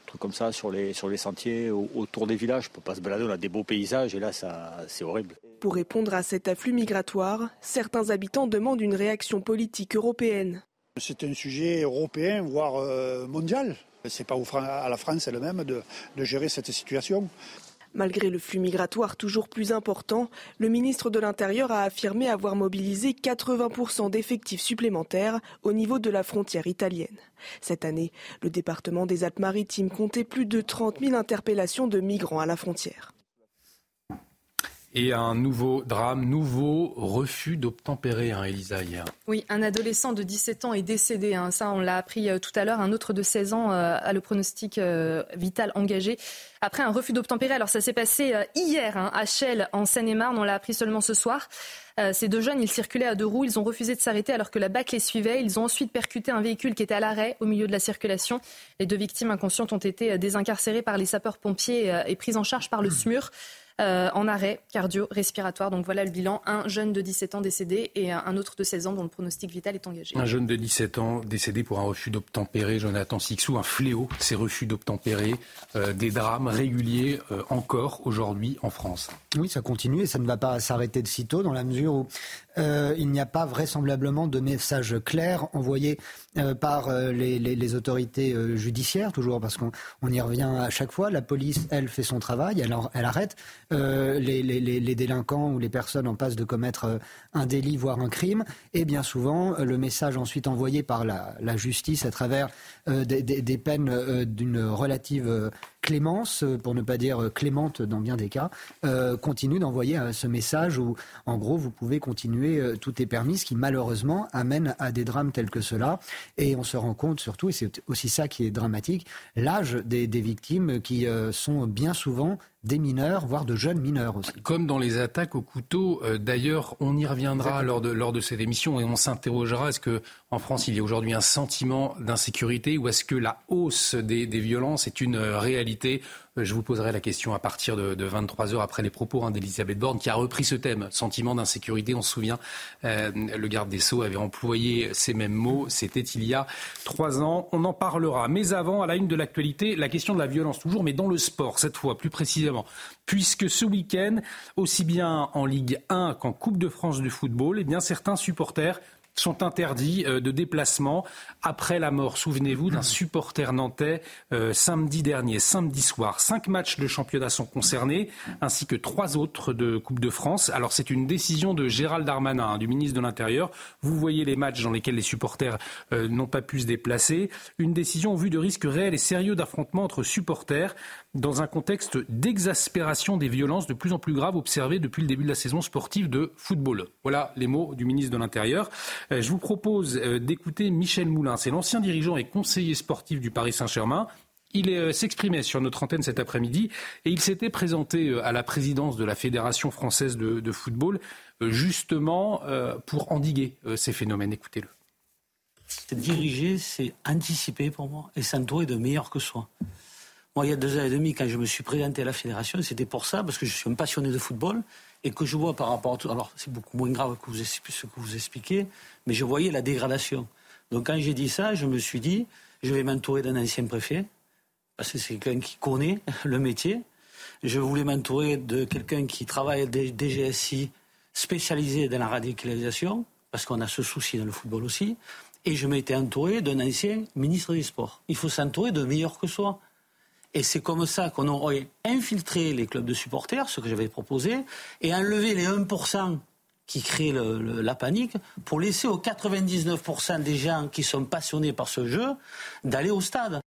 trucs comme ça sur les, sur les sentiers autour des villages. Pour pas se balader, on a des beaux paysages et là, ça, c'est horrible. Pour répondre à cet afflux migratoire, certains habitants demandent une réaction politique européenne. C'est un sujet européen, voire euh, mondial. C'est pas à la France elle-même de, de gérer cette situation. Malgré le flux migratoire toujours plus important, le ministre de l'Intérieur a affirmé avoir mobilisé 80% d'effectifs supplémentaires au niveau de la frontière italienne. Cette année, le département des Alpes-Maritimes comptait plus de 30 000 interpellations de migrants à la frontière. Et un nouveau drame, nouveau refus d'obtempérer, hein, Elisa, hier. Oui, un adolescent de 17 ans est décédé. Hein. Ça, on l'a appris euh, tout à l'heure. Un autre de 16 ans euh, a le pronostic euh, vital engagé après un refus d'obtempérer. Alors, ça s'est passé hier hein, à Chelles, en Seine-et-Marne. On l'a appris seulement ce soir. ces deux jeunes, ils circulaient à deux roues. Ils ont refusé de s'arrêter alors que la BAC les suivait. Ils ont ensuite percuté un véhicule qui était à l'arrêt au milieu de la circulation. Les deux victimes inconscientes ont été désincarcérées par les sapeurs-pompiers et prises en charge par le SMUR. Euh, en arrêt cardio-respiratoire. Donc voilà le bilan. Un jeune de 17 ans décédé et un autre de 16 ans dont le pronostic vital est engagé. Un jeune de 17 ans décédé pour un refus d'obtempérer. Jonathan Sixou, un fléau, ces refus d'obtempérer. Euh, des drames réguliers euh, encore aujourd'hui en France. Oui, ça continue et ça ne va pas s'arrêter de sitôt dans la mesure où il n'y a pas vraisemblablement de message clair envoyé par les, les, autorités judiciaires, toujours parce qu'on y revient à chaque fois. La police, elle, fait son travail, elle, arrête. Euh, les, délinquants ou les personnes en passe de commettre euh, un délit, voire un crime, et bien souvent euh, le message ensuite envoyé par la, justice à travers des, peines d'une relative clémence, pour ne pas dire clémente dans bien des cas, continue d'envoyer ce message où, en gros, vous pouvez continuer, tout est permis, ce qui malheureusement amène à des drames tels que cela. Et on se rend compte surtout, et c'est aussi ça qui est dramatique, l'âge des victimes qui sont bien souvent des mineurs, voire de jeunes mineurs aussi. Comme dans les attaques au couteau, euh, d'ailleurs, on y reviendra lors de, lors de cette émission et on s'interrogera, est-ce qu'en France, il y a aujourd'hui un sentiment d'insécurité ou est-ce que la hausse des, des violences est une euh, réalité je vous poserai la question à partir de, 23 heures après les propos hein, d'Elisabeth Borne qui a repris ce thème, sentiment d'insécurité. On se souvient, euh, le garde des Sceaux avait employé ces mêmes mots. C'était il y a trois ans. On en parlera. Mais avant, à la une de l'actualité, la question de la violence toujours, mais dans le sport cette fois plus précisément, puisque ce week-end, aussi bien en Ligue 1 qu'en Coupe de France du football, eh bien certains supporters sont interdits euh, de déplacement après la mort, souvenez-vous, d'un supporter nantais euh, samedi dernier, samedi soir. Cinq matchs de championnat sont concernés, ainsi que trois autres de Coupe de France. Alors c'est une décision de Gérald Darmanin, hein, du ministre de l'Intérieur. Vous voyez les matchs dans lesquels les supporters euh, n'ont pas pu se déplacer. Une décision au vu de risques réels et sérieux d'affrontement entre supporters dans un contexte d'exaspération des violences de plus en plus graves observées depuis le début de la saison sportive de football. Voilà les mots du ministre de l'Intérieur. Euh, je vous propose euh, d'écouter Michel Moulin. C'est l'ancien dirigeant et conseiller sportif du Paris Saint-Germain. Il euh, s'exprimait sur notre antenne cet après-midi et il s'était présenté à la présidence de la Fédération française de, football justement pour endiguer ces phénomènes. Écoutez-le. Diriger, c'est anticiper pour moi et s'entourer de meilleurs que soi. Moi, il y a deux ans et demi, quand je me suis présenté à la fédération, c'était pour ça, parce que je suis un passionné de football et que je vois par rapport à tout. Alors, c'est beaucoup moins grave que ce que vous expliquez, mais je voyais la dégradation. Donc, quand j'ai dit ça, je me suis dit, je vais m'entourer d'un ancien préfet, parce que c'est quelqu'un qui connaît (laughs) le métier. Je voulais m'entourer de quelqu'un qui travaille à DGSI spécialisé dans la radicalisation, parce qu'on a ce souci dans le football aussi. Et je m'étais entouré d'un ancien ministre des Sports. Il faut s'entourer de meilleurs que soi. Et c'est comme ça qu'on aurait infiltré les clubs de supporters, ce que j'avais proposé, et enlevé les 1% qui créent la panique pour laisser aux 99% des gens qui sont passionnés par ce jeu d'aller au stade.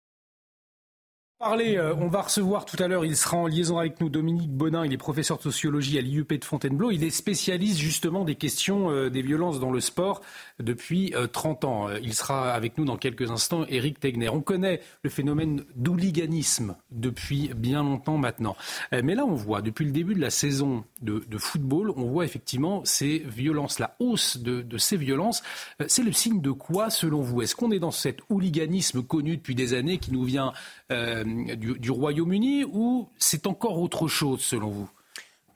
Euh, on va recevoir tout à l'heure, il sera en liaison avec nous, Dominique Bonin, il est professeur de sociologie à l'IUP de Fontainebleau, il est spécialiste justement des questions euh, des violences dans le sport depuis 30 euh, ans. Il sera avec nous dans quelques instants, Eric Tegner. On connaît le phénomène d'hooliganisme depuis bien longtemps maintenant. Mais là, on voit, depuis le début de la saison de, football, on voit effectivement ces violences, la hausse de ces violences. C'est le signe de quoi, selon vous? Est-ce qu'on est dans cet hooliganisme connu depuis des années qui nous vient du Royaume-Uni ou c'est encore autre chose selon vous?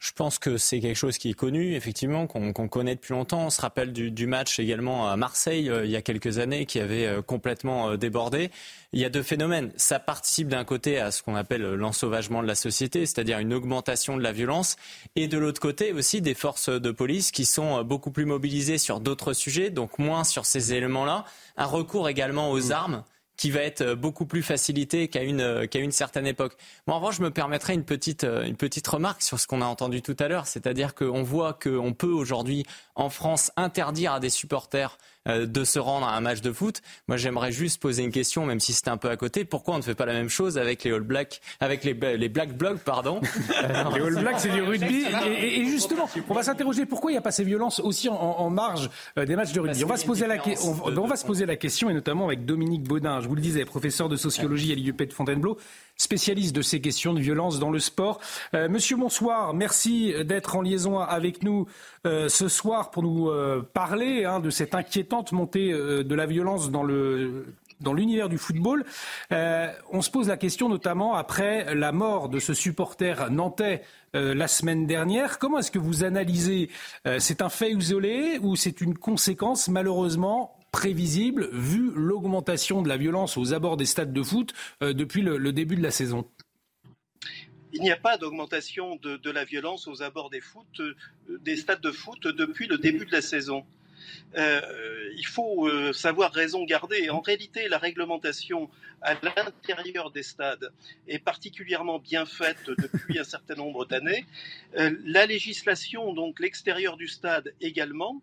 Je pense que c'est quelque chose qui est connu, effectivement, qu'on connaît depuis longtemps. On se rappelle du, match également à Marseille euh, il y a quelques années qui avait euh, complètement euh, débordé. Il y a deux phénomènes. Ça participe d'un côté à ce qu'on appelle l'ensauvagement de la société, c'est-à-dire une augmentation de la violence, et de l'autre côté aussi des forces de police qui sont beaucoup plus mobilisées sur d'autres sujets, donc moins sur ces éléments-là. Un recours également aux armes qui va être euh, beaucoup plus facilité qu'à une, euh, qu'à une certaine époque. Moi, en revanche, je me permettrai une petite, euh, une petite remarque sur ce qu'on a entendu tout à l'heure, c'est-à-dire qu'on voit qu'on peut aujourd'hui en France interdire à des supporters de se rendre à un match de foot. Moi, j'aimerais juste poser une question, même si c'était un peu à côté. Pourquoi on ne fait pas la même chose avec les All Blacks, avec les, les Black Blocs, pardon (laughs) Les All Blacks, c'est du rugby. Et, justement, on va s'interroger pourquoi il n'y a pas ces violences aussi en, marge euh, des matchs de rugby? On va, se poser la, on, on va se poser la question, et notamment avec Dominique Baudin. Je vous le disais, professeur de sociologie à l'IUP de Fontainebleau spécialiste de ces questions de violence dans le sport. Euh, monsieur, bonsoir. Merci d'être en liaison avec nous euh, ce soir pour nous euh, parler hein, de cette inquiétante montée de la violence dans dans l'univers du football. on se pose la question notamment après la mort de ce supporter nantais la semaine dernière. Comment est-ce que vous analysez C'est un fait isolé ou c'est une conséquence malheureusement prévisible vu l'augmentation de la violence aux abords des stades de foot euh, depuis le, début de la saison il n'y a pas d'augmentation de, la violence aux abords des, euh, des stades de foot depuis le début de la saison. Euh, il faut euh, savoir raison garder. En réalité, la réglementation à l'intérieur des stades est particulièrement bien faite depuis un certain nombre d'années. Euh, la législation, donc l'extérieur du stade également.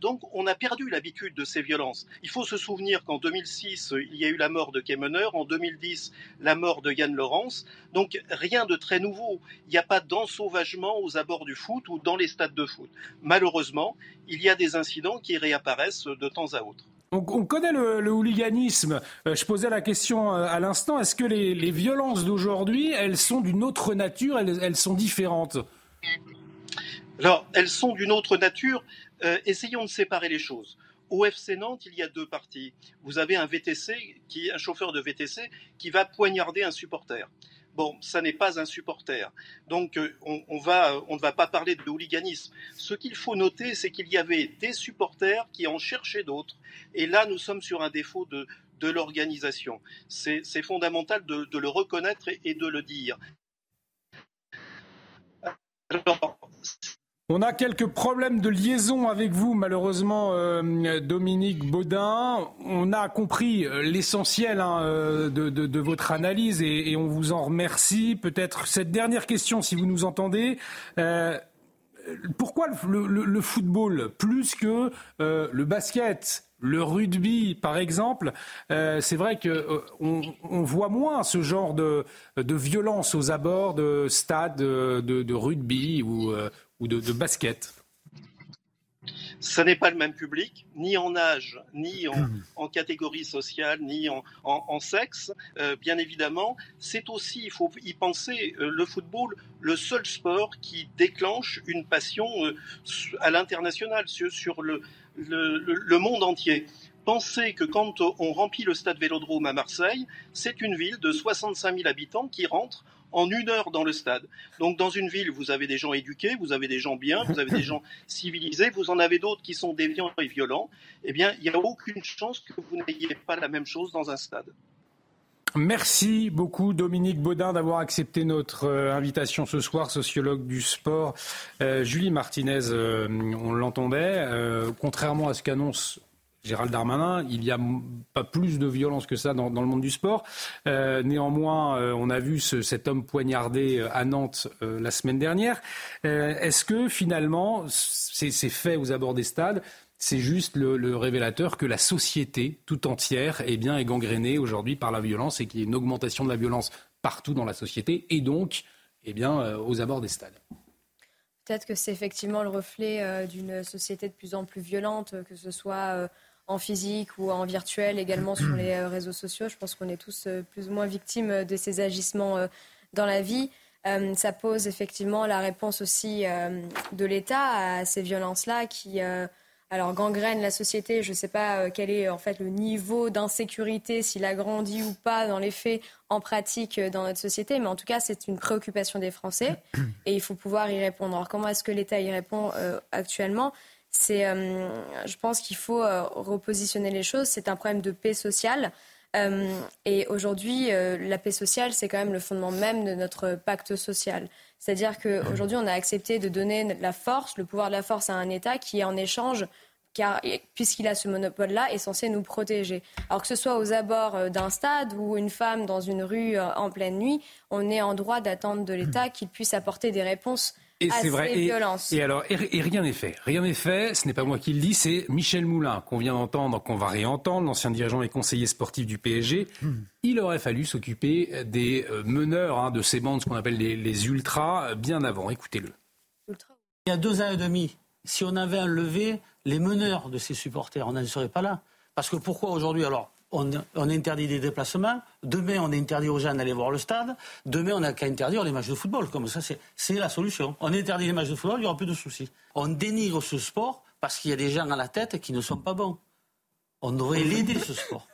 donc, on a perdu l'habitude de ces violences. Il faut se souvenir qu'en 2006, il y a eu la mort de Kemener, en 2010, la mort de Yann Laurence. Donc, rien de très nouveau. Il n'y a pas d'ensauvagement aux abords du foot ou dans les stades de foot. Malheureusement, il y a des incidents qui réapparaissent de temps à autre. On, connaît le, hooliganisme. Euh, je posais la question euh, à l'instant. Est-ce que les, violences d'aujourd'hui, elles sont d'une autre nature elles, sont différentes? Alors, elles sont d'une autre nature. Euh, essayons de séparer les choses. Au FC Nantes, il y a deux parties. Vous avez un VTC, qui, un chauffeur de VTC, qui va poignarder un supporter. Bon, ça n'est pas un supporter. Donc, euh, on, va, on ne va pas parler de hooliganisme. Ce qu'il faut noter, c'est qu'il y avait des supporters qui en cherchaient d'autres. Et là, nous sommes sur un défaut de, l'organisation. C'est fondamental de, de, le reconnaître et, et de le dire. Alors, on a quelques problèmes de liaison avec vous, malheureusement, euh, Dominique Baudin. On a compris euh, l'essentiel hein, euh, de, votre analyse et, on vous en remercie. Peut-être cette dernière question, si vous nous entendez. pourquoi le, football plus que le basket le rugby, par exemple, c'est vrai qu'on on voit moins ce genre de, violence aux abords de stades de, rugby ou, ou de, basket ce n'est pas le même public, ni en âge, ni en, catégorie sociale, ni en, sexe. Euh, bien évidemment, c'est aussi, il faut y penser, euh, le football, le seul sport qui déclenche une passion euh, à l'international, sur, le, le, monde entier. Pensez que quand on remplit le stade Vélodrome à Marseille, c'est une ville de 65 000 habitants qui rentre en une heure dans le stade. Donc dans une ville, vous avez des gens éduqués, vous avez des gens bien, vous avez des (laughs) gens civilisés, vous en avez d'autres qui sont déviants et violents. Eh bien, il n'y a aucune chance que vous n'ayez pas la même chose dans un stade. Merci beaucoup Dominique Baudin d'avoir accepté notre euh, invitation ce soir, sociologue du sport. Euh, Julie Martinez, euh, on l'entendait, contrairement à ce qu'annonce Gérald Darmanin, il n'y a pas plus de violence que ça dans, le monde du sport. Euh, néanmoins, euh, on a vu cet homme poignardé euh, à Nantes la semaine dernière. Est-ce que finalement, ces, faits aux abords des stades, c'est juste le, révélateur que la société tout entière eh bien, est gangrénée aujourd'hui par la violence et qu'il y a une augmentation de la violence partout dans la société et donc eh bien, aux abords des stades Peut-être que c'est effectivement le reflet d'une société de plus en plus violente, que ce soit en physique ou en virtuel, également sur les euh, réseaux sociaux. Je pense qu'on est tous euh, plus ou moins victimes de ces agissements euh, dans la vie. ça pose effectivement la réponse aussi de l'État à ces violences-là qui alors gangrène la société. Je ne sais pas quel est en fait le niveau d'insécurité, s'il a grandi ou pas dans les faits, en pratique dans notre société, mais en tout cas c'est une préoccupation des Français et il faut pouvoir y répondre. Alors comment est-ce que l'État y répond actuellement? C'est, euh, je pense qu'il faut euh, repositionner les choses. C'est un problème de paix sociale. Euh, et aujourd'hui, la paix sociale, c'est quand même le fondement même de notre pacte social. C'est-à-dire qu'aujourd'hui, on a accepté de donner la force, le pouvoir de la force à un État qui, en échange, car puisqu'il a ce monopole-là, est censé nous protéger. Alors que ce soit aux abords d'un stade ou une femme dans une rue en pleine nuit, on est en droit d'attendre de l'État qu'il puisse apporter des réponses et c'est vrai. Et, alors, et, rien n'est fait. Rien n'est fait. Ce n'est pas moi qui le dis, c'est Michel Moulin qu'on vient d'entendre, qu'on va réentendre, l'ancien dirigeant et conseiller sportif du PSG. Hmm. Il aurait fallu s'occuper des euh, meneurs hein, de ces bandes, ce qu'on appelle les, ultras, bien avant. Écoutez-le. Il y a deux ans et demi, si on avait enlevé les meneurs de ces supporters, on n'en serait pas là. Parce que pourquoi aujourd'hui alors on, interdit des déplacements. Demain, on interdit aux gens d'aller voir le stade. Demain, on n'a qu'à interdire les matchs de football. Comme ça, c'est la solution. On interdit les matchs de football, il n'y aura plus de soucis. On dénigre ce sport parce qu'il y a des gens à la tête qui ne sont pas bons. On devrait l'aider, ce sport.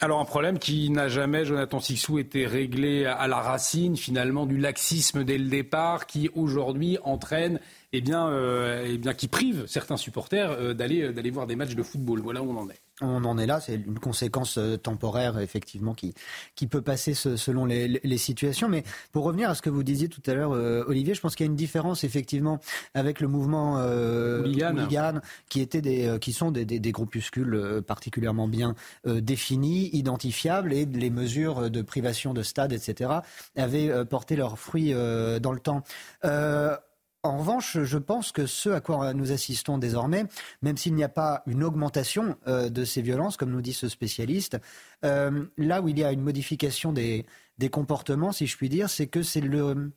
Alors un problème qui n'a jamais, Jonathan Sixou, été réglé à la racine finalement du laxisme dès le départ, qui aujourd'hui entraîne eh bien, euh, eh bien, qui prive certains supporters euh, d'aller, euh, d'aller voir des matchs de football. Voilà où on en est. On en est là, c'est une conséquence temporaire, effectivement, qui, qui peut passer selon les, les, situations. Mais pour revenir à ce que vous disiez tout à l'heure, Olivier, je pense qu'il y a une différence, effectivement, avec le mouvement hooligan, qui, était des, qui sont des, des, des groupuscules particulièrement bien définis, identifiables, et les mesures de privation de stade, etc., avaient porté leurs fruits dans le temps. En revanche, je pense que ce à quoi nous assistons désormais, même s'il n'y a pas une augmentation euh, de ces violences, comme nous dit ce spécialiste, euh, là où il y a une modification des, comportements, si je puis dire, c'est que c'est le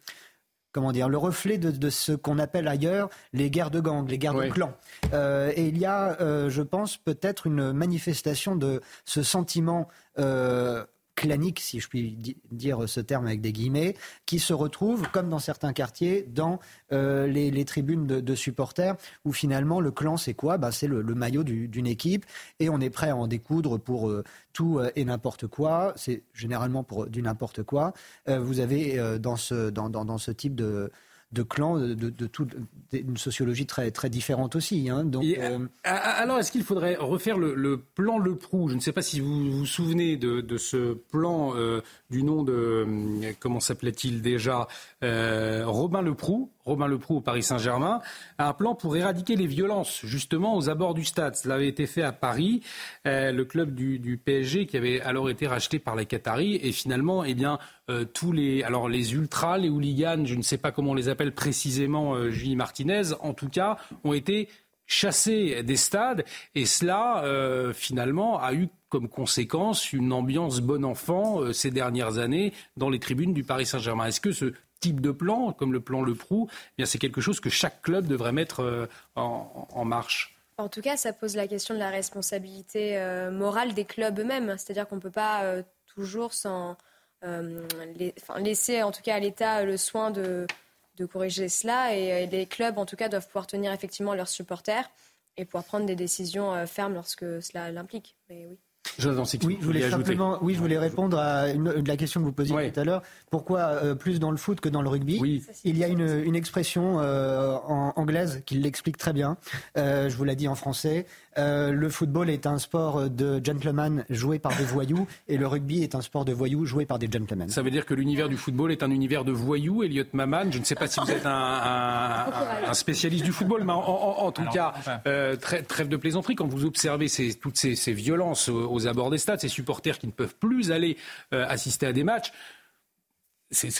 comment dire, le reflet de, ce qu'on appelle ailleurs les guerres de gangs, les guerres de clans. Euh, et il y a, je pense, peut-être une manifestation de ce sentiment clanique, si je puis dire ce terme avec des guillemets, qui se retrouvent, comme dans certains quartiers, dans euh, les, tribunes de, supporters, où finalement le clan, c'est quoi? Bah, C'est le, maillot d'une équipe, et on est prêt à en découdre pour euh, tout euh, et n'importe quoi. C'est généralement pour du n'importe quoi. vous avez dans, ce, dans, dans ce type de de clans, de, de, une sociologie très, très différente aussi. Hein. Donc, euh, Alors, est-ce qu'il faudrait refaire le, plan Le Prou? Je ne sais pas si vous vous souvenez de, ce plan euh, du nom de, euh, comment s'appelait-il déjà Robin Le Robin Leproux au Paris Saint-Germain, un plan pour éradiquer les violences, justement, aux abords du stade. Cela avait été fait à Paris, euh, le club du, PSG qui avait alors été racheté par les Qataris. Et finalement, eh bien, euh, tous les, alors les ultras, les hooligans, je ne sais pas comment on les appelle précisément, euh, Julie Martinez, en tout cas, ont été chassés des stades. Et cela, finalement, a eu comme conséquence une ambiance bon enfant ces dernières années dans les tribunes du Paris Saint-Germain. Est-ce que ce type de plan, comme le plan Le Prou, eh c'est quelque chose que chaque club devrait mettre euh, en, marche. En tout cas, ça pose la question de la responsabilité euh, morale des clubs eux-mêmes. C'est-à-dire qu'on ne peut pas euh, toujours sans, laisser, en tout cas à l'État, le soin de, de corriger cela. Et, les clubs, en tout cas, doivent pouvoir tenir effectivement leurs supporters et pouvoir prendre des décisions fermes lorsque cela l'implique. Mais oui oui, je voulais simplement, oui, je voulais répondre à la question que vous posiez tout à l'heure. Pourquoi euh, plus dans le foot que dans le rugby? Oui. Il y a une, une expression euh, en anglaise qui l'explique très bien. Euh, je vous l'ai dit en français. Euh, le football est un sport de gentlemen joué par des voyous et le rugby est un sport de voyous joué par des gentlemen. Ça veut dire que l'univers du football est un univers de voyous, Elliot Maman? Je ne sais pas si vous êtes un, un, spécialiste du football, mais en, tout cas, euh, trêve de plaisanterie, quand vous observez ces, toutes ces, ces, violences aux abords des stades, ces supporters qui ne peuvent plus aller euh, assister à des matchs,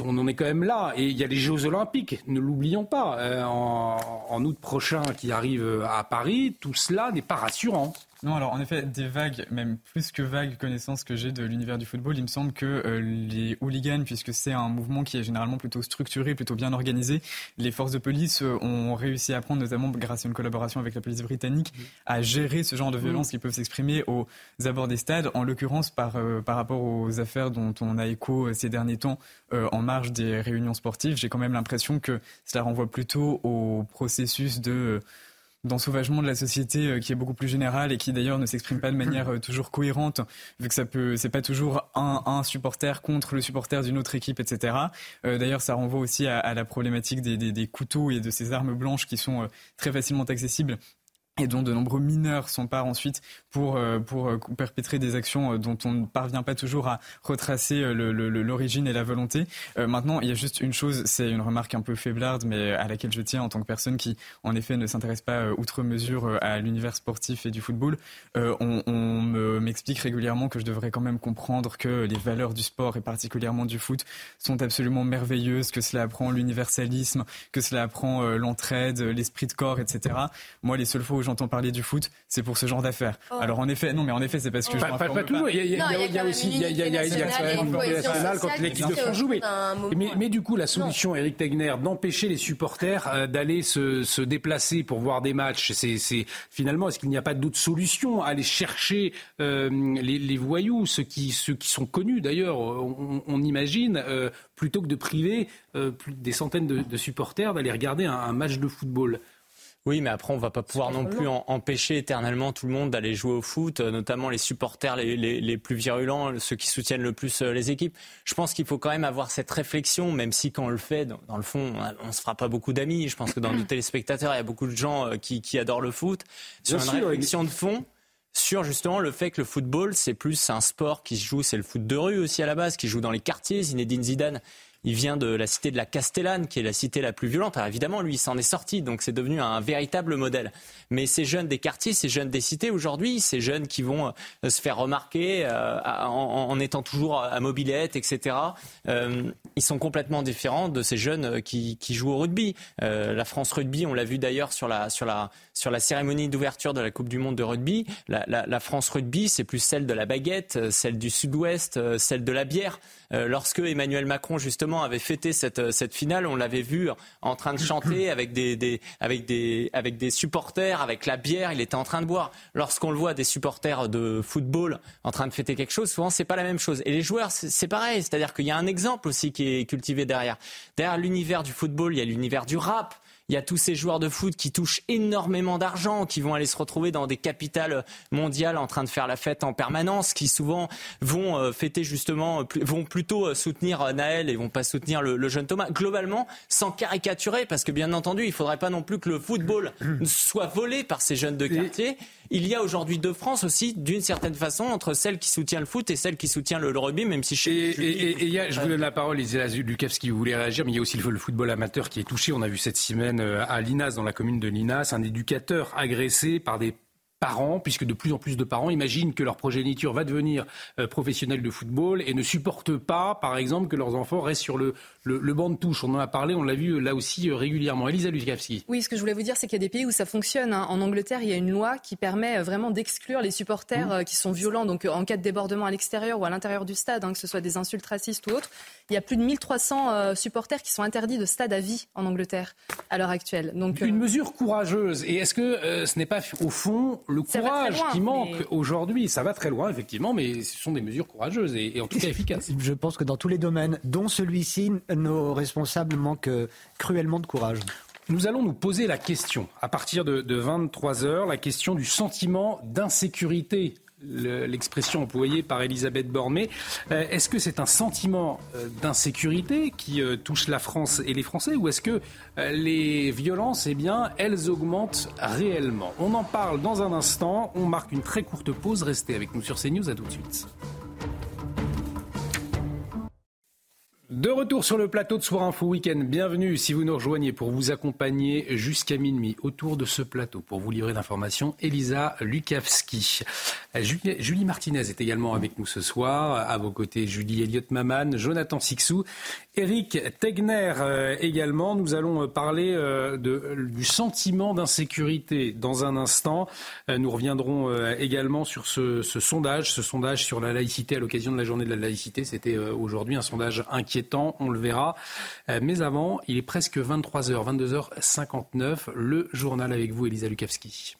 on en est quand même là. Et il y a les Jeux Olympiques, ne l'oublions pas, euh, en, août prochain qui arrivent à Paris. Tout cela n'est pas rassurant. Non, alors en effet, des vagues, même plus que vagues connaissances que j'ai de l'univers du football, il me semble que euh, les hooligans, puisque c'est un mouvement qui est généralement plutôt structuré, plutôt bien organisé, les forces de police euh, ont réussi à prendre, notamment grâce à une collaboration avec la police britannique, à gérer ce genre de violences qui peuvent s'exprimer aux abords des stades, en l'occurrence par, euh, par rapport aux affaires dont on a écho ces derniers temps en marge des réunions sportives. J'ai quand même l'impression que cela renvoie plutôt au processus de d'ensauvagement de la société euh, qui est beaucoup plus général et qui d'ailleurs ne s'exprime pas de manière euh, toujours cohérente, vu que ça peut, c'est pas toujours un, un, supporter contre le supporter d'une autre équipe, etc. Euh, d'ailleurs, ça renvoie aussi à, la problématique des, des, couteaux et de ces armes blanches qui sont très facilement accessibles et dont de nombreux mineurs s'emparent ensuite pour, euh, pour euh, perpétrer des actions euh, dont on ne parvient pas toujours à retracer l'origine et la volonté. maintenant, il y a juste une chose, c'est une remarque un peu faiblarde, mais à laquelle je tiens en tant que personne qui, en effet, ne s'intéresse pas outre mesure à l'univers sportif et du football. on, on m'explique régulièrement que je devrais quand même comprendre que les valeurs du sport et particulièrement du foot sont absolument merveilleuses, que cela apprend l'universalisme, que cela apprend l'entraide, l'esprit de corps, etc. Moi, les seules fois où j'entends parler du foot, c'est pour ce genre d'affaires. Oh. Alors en effet, non, mais en effet, c'est parce que je pas, pas, pas toujours. Il y a, aussi, il y a, nationale quand l'équipe de France joue. Mais, mais, du coup, la solution, Eric Tegner, d'empêcher les supporters euh, d'aller se, se, déplacer pour voir des matchs, c'est finalement, est-ce qu'il n'y a pas d'autre solution? Aller chercher euh, les, les, voyous, ceux qui, ceux qui sont connus d'ailleurs, on, on, imagine, euh, plutôt que de priver euh, plus des centaines de, de supporters d'aller regarder un, un match de football. Oui, mais après, on va pas pouvoir non plus empêcher éternellement tout le monde d'aller jouer au foot, euh, notamment les supporters les, les, les, plus virulents, ceux qui soutiennent le plus euh, les équipes. Je pense qu'il faut quand même avoir cette réflexion, même si quand on le fait, dans, le fond, on, ne se fera pas beaucoup d'amis. Je pense que dans (clears throat) nos téléspectateurs, il y a beaucoup de gens euh, qui, qui adorent le foot. Sur une réflexion de fond sur justement le fait que le football, c'est plus un sport qui se joue, c'est le foot de rue aussi à la base, qui joue dans les quartiers. Zinedine Zidane, il vient de la cité de la Castellane, qui est la cité la plus violente. Alors évidemment, lui, il s'en est sorti, donc c'est devenu un véritable modèle. Mais ces jeunes des quartiers, ces jeunes des cités aujourd'hui, ces jeunes qui vont euh, se faire remarquer euh, en, étant toujours à mobilette, etc., euh, ils sont complètement différents de ces jeunes qui, jouent au rugby. la France Rugby, on l'a vu d'ailleurs sur la, sur, la, sur la cérémonie d'ouverture de la Coupe du Monde de rugby. La, la France Rugby, c'est plus celle de la baguette, celle du sud-ouest, celle de la bière. lorsque Emmanuel Macron, justement, avait fêté cette, cette finale, on l'avait vu en train de chanter (clears throat) avec des, des, avec, des, avec des supporters, avec la bière, il était en train de boire. Lorsqu'on le voit des supporters de football en train de fêter quelque chose, souvent c'est pas la même chose. Et les joueurs, c'est pareil, c'est-à-dire qu'il y a un exemple aussi qui est cultivé derrière. Derrière l'univers du football, il y a l'univers du rap. Il y a tous ces joueurs de foot qui touchent énormément d'argent, qui vont aller se retrouver dans des capitales mondiales en train de faire la fête en permanence, qui souvent vont euh, fêter justement, vont plutôt euh, soutenir euh, Naël et vont pas soutenir le, jeune Thomas. Globalement, sans caricaturer, parce que bien entendu, il faudrait pas non plus que le football (clears throat) soit volé par ces jeunes de quartier. Il y a aujourd'hui deux France aussi, d'une certaine façon, entre celle qui soutient le foot et celle qui soutient le, rugby, même si chez. Et, et, y je vous donne la parole, Lisa Lukavski, vous voulez réagir, mais il y a aussi le, football amateur qui est touché. On a vu cette semaine euh, à Linas, dans la commune de Linas, un éducateur agressé par des parents, puisque de plus en plus de parents imaginent que leur progéniture va devenir euh, professionnelle de football et ne supportent pas, par exemple, que leurs enfants restent sur le, le, banc de touche. On en a parlé, on l'a vu euh, là aussi euh, régulièrement. Elisa Lukavski. Oui, ce que je voulais vous dire, c'est qu'il y a des pays où ça fonctionne. Hein. En Angleterre, il y a une loi qui permet vraiment d'exclure les supporters mmh. qui sont violents, donc en cas de débordement à l'extérieur ou à l'intérieur du stade, hein, que ce soit des insultes racistes ou autres. Il y a plus de 1300 supporters qui sont interdits de stade à vie en Angleterre à l'heure actuelle. Donc, une mesure courageuse. Et est-ce que ce n'est pas au fond le courage qui manque aujourd'hui. Ça va très loin, effectivement, mais ce sont des mesures courageuses et, en tout cas efficaces. Je pense que dans tous les domaines, dont celui-ci, nos responsables manquent cruellement de courage. Nous allons nous poser la question, à partir de, de 23 heures, la question du sentiment d'insécurité l'expression employée par Elisabeth Borne. Euh, est-ce que c'est un sentiment euh, d'insécurité qui euh, touche la France et les Français ou est-ce que les violences, eh bien, elles augmentent réellement? On en parle dans un instant. On marque une très courte pause. Restez avec nous sur CNews. À tout de suite. De retour sur le plateau de Soir Info Week-end, bienvenue si vous nous rejoignez pour vous accompagner jusqu'à minuit autour de ce plateau pour vous livrer d'informations. Elisa Lukavski. Julie, Julie, Martinez est également avec nous ce soir. À vos côtés, Julie Elliott Maman, Jonathan Sixou, Eric Tegner euh, également. Nous allons euh, parler euh, du sentiment d'insécurité dans un instant. Nous reviendrons également sur ce, ce sondage, ce sondage sur la laïcité à l'occasion de la journée de la laïcité. C'était aujourd'hui un sondage inquiétant on le verra. Euh, mais avant, il est presque 23h, 22h59. Le journal avec vous, Elisa Lukavski.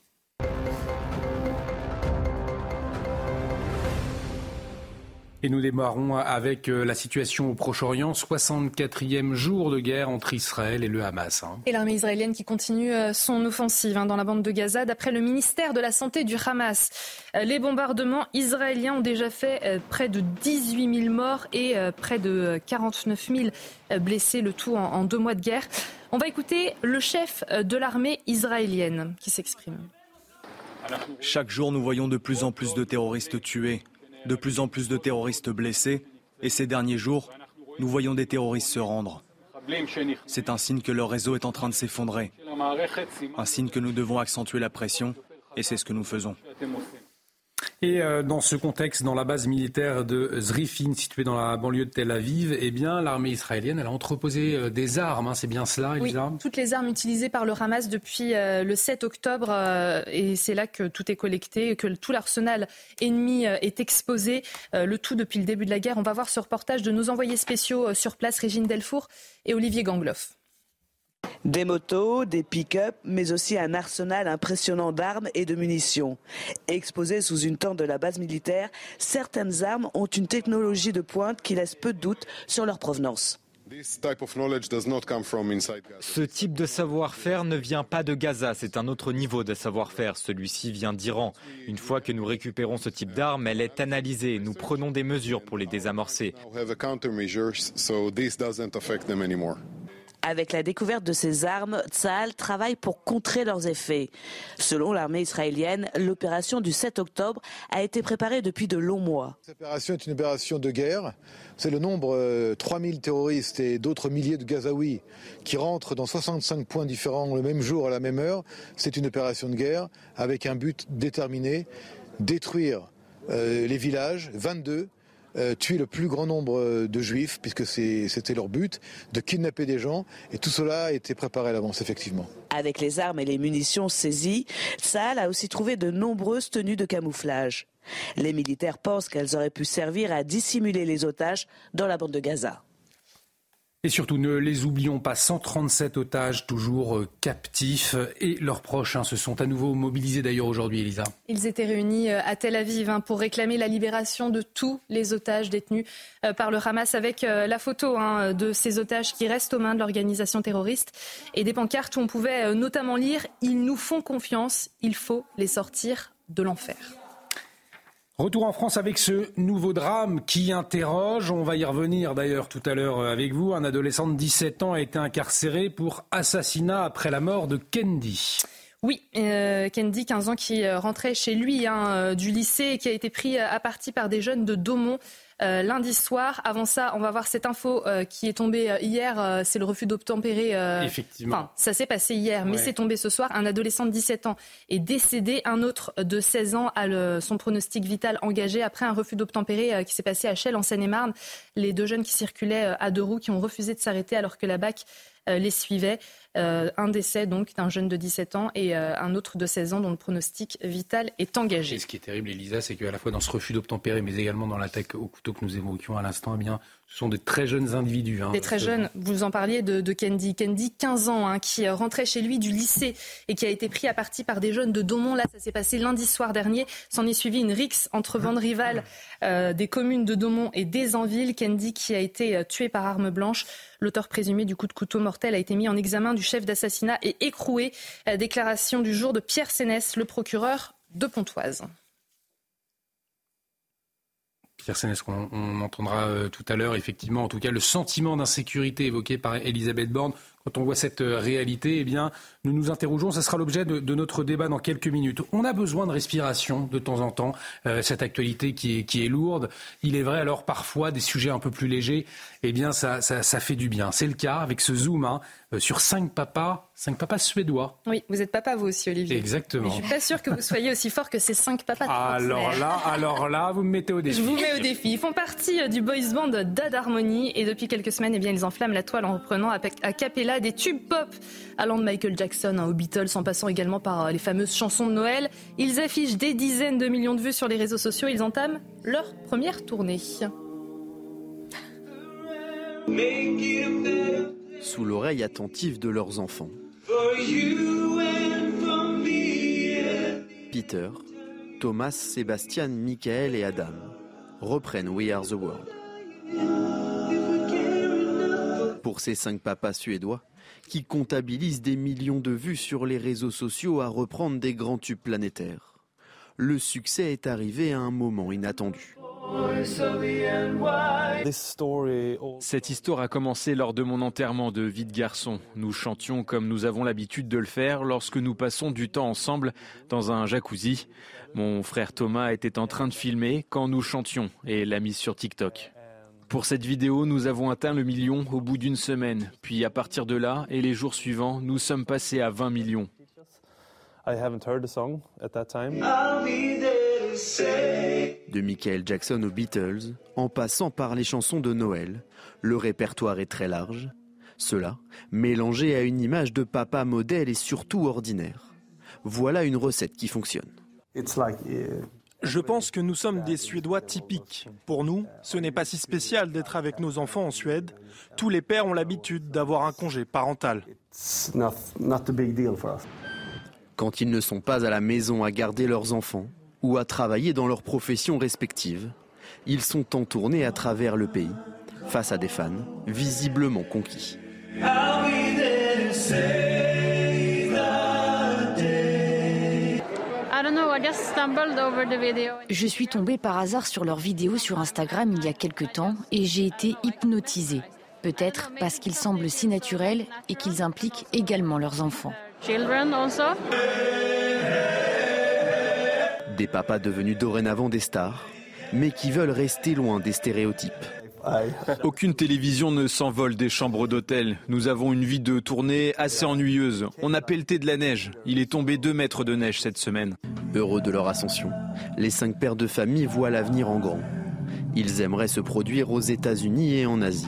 Et nous démarrons avec la situation au Proche-Orient, 64e jour de guerre entre Israël et le Hamas. Hein. Et l'armée israélienne qui continue son offensive hein, dans la bande de Gaza. D'après le ministère de la Santé du Hamas, les bombardements israéliens ont déjà fait près de 18 000 morts et près de 49 000 blessés, le tout en deux mois de guerre. On va écouter le chef de l'armée israélienne qui s'exprime. Chaque jour, nous voyons de plus en plus de terroristes tués, de plus en plus de terroristes blessés, et ces derniers jours, nous voyons des terroristes se rendre. C'est un signe que leur réseau est en train de s'effondrer, un signe que nous devons accentuer la pression, et c'est ce que nous faisons. Et euh, dans ce contexte, dans la base militaire de Zrifin, située dans la banlieue de Tel Aviv, eh bien, l'armée israélienne elle a entreposé euh, des armes. Hein. c'est bien cela, Elisa Oui, toutes les armes utilisées par le Hamas depuis euh, le 7 octobre. et c'est là que tout est collecté, que tout l'arsenal ennemi est exposé. le tout depuis le début de la guerre. On va voir ce reportage de nos envoyés spéciaux sur place, Régine Delfour et Olivier Gangloff. Des motos, des pick-up, mais aussi un arsenal impressionnant d'armes et de munitions. Exposées sous une tente de la base militaire, certaines armes ont une technologie de pointe qui laisse peu de doute sur leur provenance. Ce type de savoir-faire ne vient pas de Gaza, c'est un autre niveau de savoir-faire. Celui-ci vient d'Iran. Une fois que nous récupérons ce type d'arme, elle est analysée. Nous prenons des mesures pour les désamorcer. Avec la découverte de ces armes, Tsahal travaille pour contrer leurs effets. Selon l'armée israélienne, l'opération du 7 octobre a été préparée depuis de longs mois. Cette opération est une opération de guerre. C'est le nombre, 3000 euh, terroristes et d'autres milliers de Gazaouis qui rentrent dans 65 points différents le même jour à la même heure. C'est une opération de guerre avec un but déterminé, détruire euh, les villages, 22, euh, tuer le plus grand nombre euh, de juifs, puisque c'était leur but, de kidnapper des gens. Et tout cela a été préparé à l'avance, effectivement. Avec les armes et les munitions saisies, Saal a aussi trouvé de nombreuses tenues de camouflage. Les militaires pensent qu'elles auraient pu servir à dissimuler les otages dans la bande de Gaza. Et surtout, ne les oublions pas, 137 otages toujours euh, captifs et leurs proches hein, se sont à nouveau mobilisés d'ailleurs aujourd'hui, Elisa. Ils étaient réunis euh, à Tel Aviv hein, pour réclamer la libération de tous les otages détenus euh, par le Hamas avec la photo hein, de ces otages qui restent aux mains de l'organisation terroriste et des pancartes où on pouvait notamment lire ⁇ Ils nous font confiance, il faut les sortir de l'enfer ⁇ Retour en France avec ce nouveau drame qui interroge. On va y revenir d'ailleurs tout à l'heure avec vous. Un adolescent de 17 ans a été incarcéré pour assassinat après la mort de Kendi. Oui, euh, Kendi, 15 ans, qui euh, rentrait chez lui hein, euh, du lycée et qui a été pris à partie par des jeunes de Daumont. Euh, lundi soir. Avant ça, on va voir cette info euh, qui est tombée euh, hier. c'est le refus d'obtempérer. Effectivement. Enfin, ça s'est passé hier, mais c'est tombé ce soir. Un adolescent de 17 ans est décédé. Un autre de 16 ans a le, son pronostic vital engagé après un refus d'obtempérer qui s'est passé à Chelles, en Seine-et-Marne. Les deux jeunes qui circulaient à deux roues, qui ont refusé de s'arrêter alors que la BAC les suivait. Euh, un décès donc d'un jeune de 17 ans et euh, un autre de 16 ans dont le pronostic vital est engagé. Et ce qui est terrible, Elisa, c'est qu'à la fois dans ce refus d'obtempérer, mais également dans l'attaque au couteau que nous évoquions à l'instant, eh bien, ce sont des très jeunes individus. Hein, des très jeunes. Vous en parliez de, de Kendi. Kendi, 15 ans, hein, qui euh, rentrait chez lui du lycée et qui a été pris à partie par des jeunes de Daumont. Là, ça s'est passé lundi soir dernier. S'en est suivi une rixe entre bandes rivales euh, des communes de Daumont et d'Aisanville. Kendi qui a été euh, tué par arme blanche. L'auteur présumé du coup de couteau mortel a été mis en examen du chef d'assassinat et écroué. déclaration du jour de Pierre Sénès, le procureur de Pontoise. Pierre Sénès, qu'on on entendra euh, tout à l'heure, effectivement, en tout cas, le sentiment d'insécurité évoqué par Elisabeth Borne, quand on voit cette euh, réalité, eh bien, nous nous interrogeons. Ce sera l'objet de, notre débat dans quelques minutes. On a besoin de respiration de temps en temps. Euh, cette actualité qui est, lourde. Il est vrai, alors parfois des sujets un peu plus légers, eh bien, ça, ça, ça fait du bien. C'est le cas avec ce zoom hein, sur cinq papas Cinq papas suédois. Oui, vous êtes papa vous aussi, Olivier. Exactement. je suis pas sûre que vous soyez aussi fort que ces cinq papas. Alors là, alors là, vous me mettez au défi. Je vous mets au défi. Ils font partie euh, du boys band Dad Harmony et depuis quelques semaines, eh bien, ils enflamment la toile en reprenant à capella des tubes pop allant de Michael Jackson aux Beatles, en passant également par euh, les fameuses chansons de Noël. Ils affichent des dizaines de millions de vues sur les réseaux sociaux. Ils entament leur première tournée. Sous l'oreille attentive de leurs enfants. Peter, Thomas, Sébastien, Michael et Adam. reprennent We Are the World. Pour ces cinq papas suédois, qui comptabilisent des millions de vues sur les réseaux sociaux à reprendre des grands tubes planétaires, le succès est arrivé à un moment inattendu. Cette histoire a commencé lors de mon enterrement de vie de garçon. Nous chantions comme nous avons l'habitude de le faire lorsque nous passons du temps ensemble dans un jacuzzi. Mon frère Thomas était en train de filmer quand nous chantions et l'a mise sur TikTok. Pour cette vidéo, nous avons atteint le million au bout d'une semaine. Puis à partir de là et les jours suivants, nous sommes passés à 20 millions. De Michael Jackson aux Beatles, en passant par les chansons de Noël, le répertoire est très large. Cela, mélangé à une image de papa modèle et surtout ordinaire. Voilà une recette qui fonctionne. Je pense que nous sommes des Suédois typiques. Pour nous, ce n'est pas si spécial d'être avec nos enfants en Suède. Tous les pères ont l'habitude d'avoir un congé parental. Quand ils ne sont pas à la maison à garder leurs enfants ou à travailler dans leurs professions respectives, ils sont en tournée à travers le pays, face à des fans visiblement conquis. Je suis tombée par hasard sur leurs vidéos sur Instagram il y a quelque temps et j'ai été hypnotisée. Peut-être parce qu'ils semblent si naturels et qu'ils impliquent également leurs enfants. Des papas devenus dorénavant des stars, mais qui veulent rester loin des stéréotypes. Aucune télévision ne s'envole des chambres d'hôtel. Nous avons une vie de tournée assez ennuyeuse. On a pelleté de la neige. Il est tombé deux mètres de neige cette semaine. Heureux de leur ascension, les cinq pères de famille voient l'avenir en grand. Ils aimeraient se produire aux États-Unis et en Asie.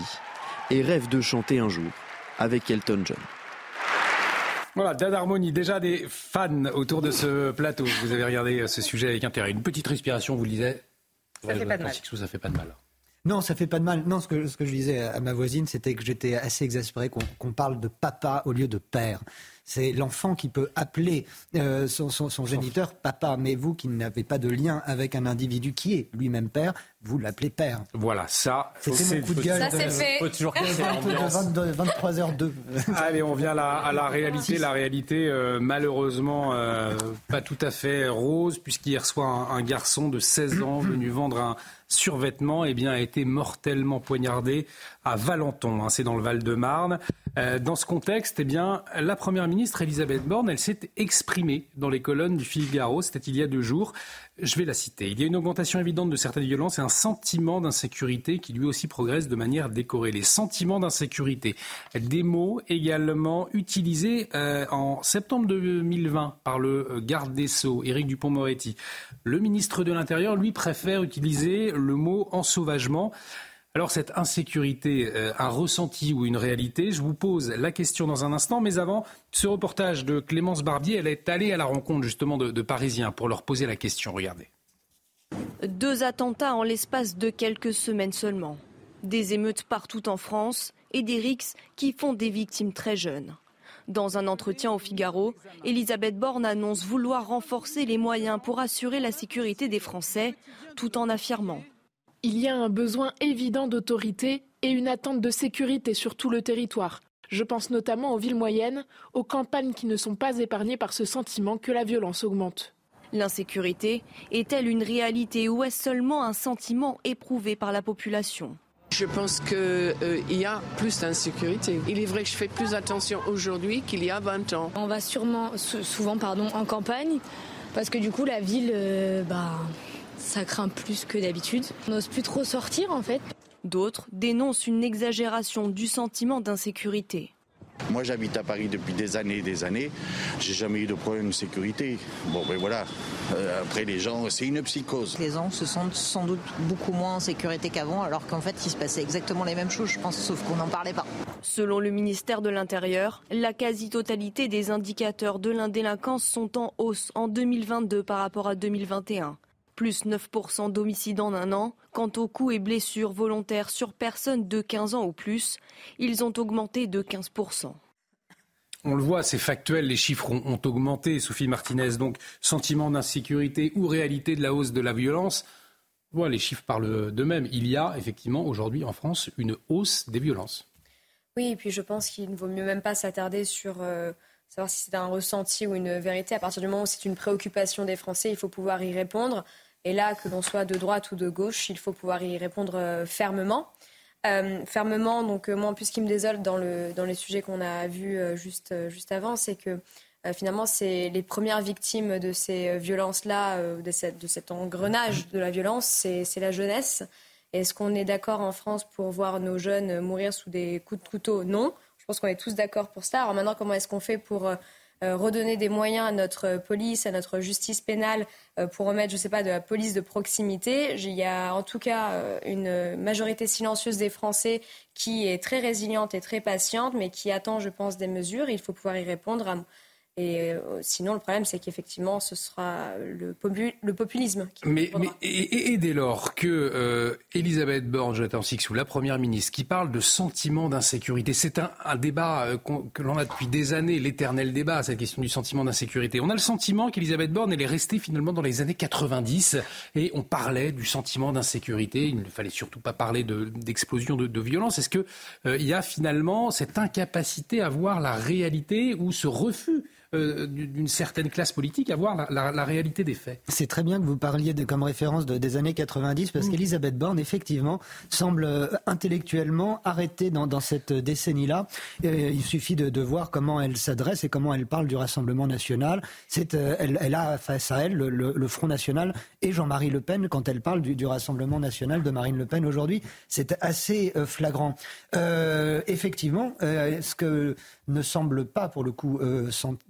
Et rêvent de chanter un jour avec Elton John. Voilà, Dan Harmonie, déjà des fans autour de ce plateau. Vous avez regardé ce sujet avec intérêt. Une petite respiration, vous le disiez. Ça fait pas de mal. Ça fait pas de mal. Non, ça fait pas de mal. Non, ce que, ce que je disais à ma voisine, c'était que j'étais assez exaspéré qu'on parle de papa au lieu de père. C'est l'enfant qui peut appeler euh, son, son, son, géniteur papa, mais vous qui n'avez pas de lien avec un individu qui est lui-même père, vous l'appelez père. Voilà, ça, c'était mon coup de gueule. Ça, c'est fait. Faut toujours (laughs) de 23h02. (laughs) Allez, on vient à la, à la réalité. La réalité, euh, malheureusement, euh, pas tout à fait rose, puisqu'hier soir, un, un garçon de 16 ans venu vendre un survêtement eh bien, a été mortellement poignardé à Valenton, hein, c'est dans le Val-de-Marne. Euh, dans ce contexte, eh bien, la Première ministre Elisabeth Borne, elle s'est exprimée dans les colonnes du Figaro, c'était il y a deux jours. Je vais la citer. Il y a une augmentation évidente de certaines violences et un sentiment d'insécurité qui lui aussi progresse de manière décorée. Les sentiments d'insécurité, des mots également utilisés euh, en septembre 2020 par le garde des Sceaux, Éric Dupont-Moretti. Le ministre de l'Intérieur, lui, préfère utiliser le mot ensauvagement. Alors cette insécurité, euh, un ressenti ou une réalité Je vous pose la question dans un instant, mais avant, ce reportage de Clémence Barbier, elle est allée à la rencontre justement de, de Parisiens pour leur poser la question. Regardez. Deux attentats en l'espace de quelques semaines seulement. Des émeutes partout en France et des rixes qui font des victimes très jeunes. Dans un entretien au Figaro, Elisabeth Borne annonce vouloir renforcer les moyens pour assurer la sécurité des Français, tout en affirmant il y a un besoin évident d'autorité et une attente de sécurité sur tout le territoire. Je pense notamment aux villes moyennes, aux campagnes qui ne sont pas épargnées par ce sentiment que la violence augmente. L'insécurité est-elle une réalité ou est-ce seulement un sentiment éprouvé par la population? Je pense qu'il euh, y a plus d'insécurité. Il est vrai que je fais plus attention aujourd'hui qu'il y a 20 ans. On va sûrement, souvent pardon, en campagne parce que du coup la ville, euh, bah, ça craint plus que d'habitude. On n'ose plus trop sortir en fait. D'autres dénoncent une exagération du sentiment d'insécurité. Moi, j'habite à Paris depuis des années et des années. J'ai jamais eu de problème de sécurité. Bon, ben voilà. Euh, après, les gens, c'est une psychose. Les gens se sentent sans doute beaucoup moins en sécurité qu'avant, alors qu'en fait, il se passait exactement les mêmes choses, je pense, sauf qu'on n'en parlait pas. Selon le ministère de l'Intérieur, la quasi-totalité des indicateurs de l'indélinquance sont en hausse en 2022 par rapport à 2021 plus 9% d'homicides en un an. Quant aux coups et blessures volontaires sur personnes de 15 ans ou plus, ils ont augmenté de 15%. On le voit, c'est factuel, les chiffres ont, ont, augmenté, Sophie Martinez. Donc, sentiment d'insécurité ou réalité de la hausse de la violence, Voilà, les chiffres parlent d'eux-mêmes. Il y a effectivement aujourd'hui en France une hausse des violences. Oui, et puis je pense qu'il ne vaut mieux même pas s'attarder sur euh, savoir si c'est un ressenti ou une vérité. À partir du moment où c'est une préoccupation des Français, il faut pouvoir y répondre. Et là, que l'on soit de droite ou de gauche, il faut pouvoir y répondre euh, fermement. Euh, fermement, donc moi, en plus, ce qui me désole dans, le, dans les sujets qu'on a vus juste, juste avant, c'est que finalement, c'est les premières victimes de ces violences-là, de, de, cet engrenage de la violence, c'est la jeunesse. Est-ce qu'on est d'accord en France pour voir nos jeunes mourir sous des coups de couteau? Non. Je pense qu'on est tous d'accord pour cela. Alors maintenant, comment est-ce qu'on fait pour euh, euh, redonner des moyens à notre police, à notre justice pénale, euh, pour remettre, je ne sais pas, de la police de proximité. Il y a en tout cas une majorité silencieuse des Français qui est très résiliente et très patiente, mais qui attend, je pense, des mesures. Il faut pouvoir y répondre et euh, sinon, le problème, c'est qu'effectivement, ce sera le, populisme. Qui mais, mais et, dès lors que euh, Elisabeth Borne, Jonathan Sixou, la première ministre, qui parle de sentiment d'insécurité, c'est un, débat euh, que l'on a depuis des années, l'éternel débat, cette question du sentiment d'insécurité. On a le sentiment qu'Elisabeth Borne, elle est restée finalement dans les années 90 et on parlait du sentiment d'insécurité. Il ne fallait surtout pas parler d'explosion de, de, violence. Est-ce qu'il il y a finalement cette incapacité à voir la réalité ou ce refus euh, d'une certaine classe politique à voir la, réalité des faits. C'est très bien que vous parliez de, comme référence des années 90, parce mm. qu'Elisabeth Borne, effectivement, semble euh, intellectuellement arrêtée dans, cette décennie-là. Euh, il suffit de, voir comment elle s'adresse et comment elle parle du Rassemblement national. C'est, elle, a face à elle le, Front national et Jean-Marie Le Pen quand elle parle du, Rassemblement national de Marine Le Pen aujourd'hui. C'est assez flagrant. effectivement, ce que ne semble pas, pour le coup,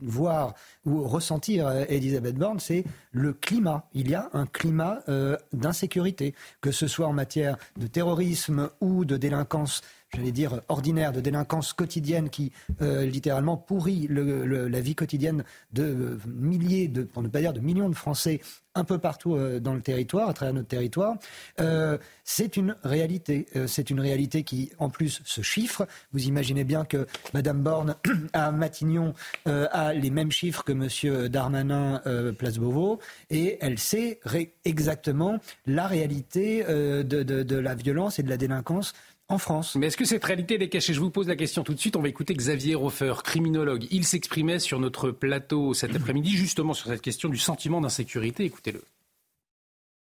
voir ou ressentir euh, Elisabeth Borne, c'est le climat. Il y a un climat euh, d'insécurité, que ce soit en matière de terrorisme ou de délinquance j'allais dire, ordinaire, de délinquance quotidienne qui euh, littéralement pourrit la vie quotidienne de milliers, de, pour ne pas dire de millions de Français un peu partout euh, dans le territoire, à travers notre territoire. Euh, c'est une réalité. c'est une réalité qui, en plus, se chiffre. Vous imaginez bien que Madame Borne (clears throat) à Matignon a les mêmes chiffres que Monsieur Darmanin Place Beauvau, et elle sait exactement la réalité de, de la violence et de la délinquance en France. Mais est-ce que cette réalité est cachée Je vous pose la question tout de suite. On va écouter Xavier Hofer, criminologue. Il s'exprimait sur notre plateau cet après-midi justement sur cette question du sentiment d'insécurité. Écoutez-le.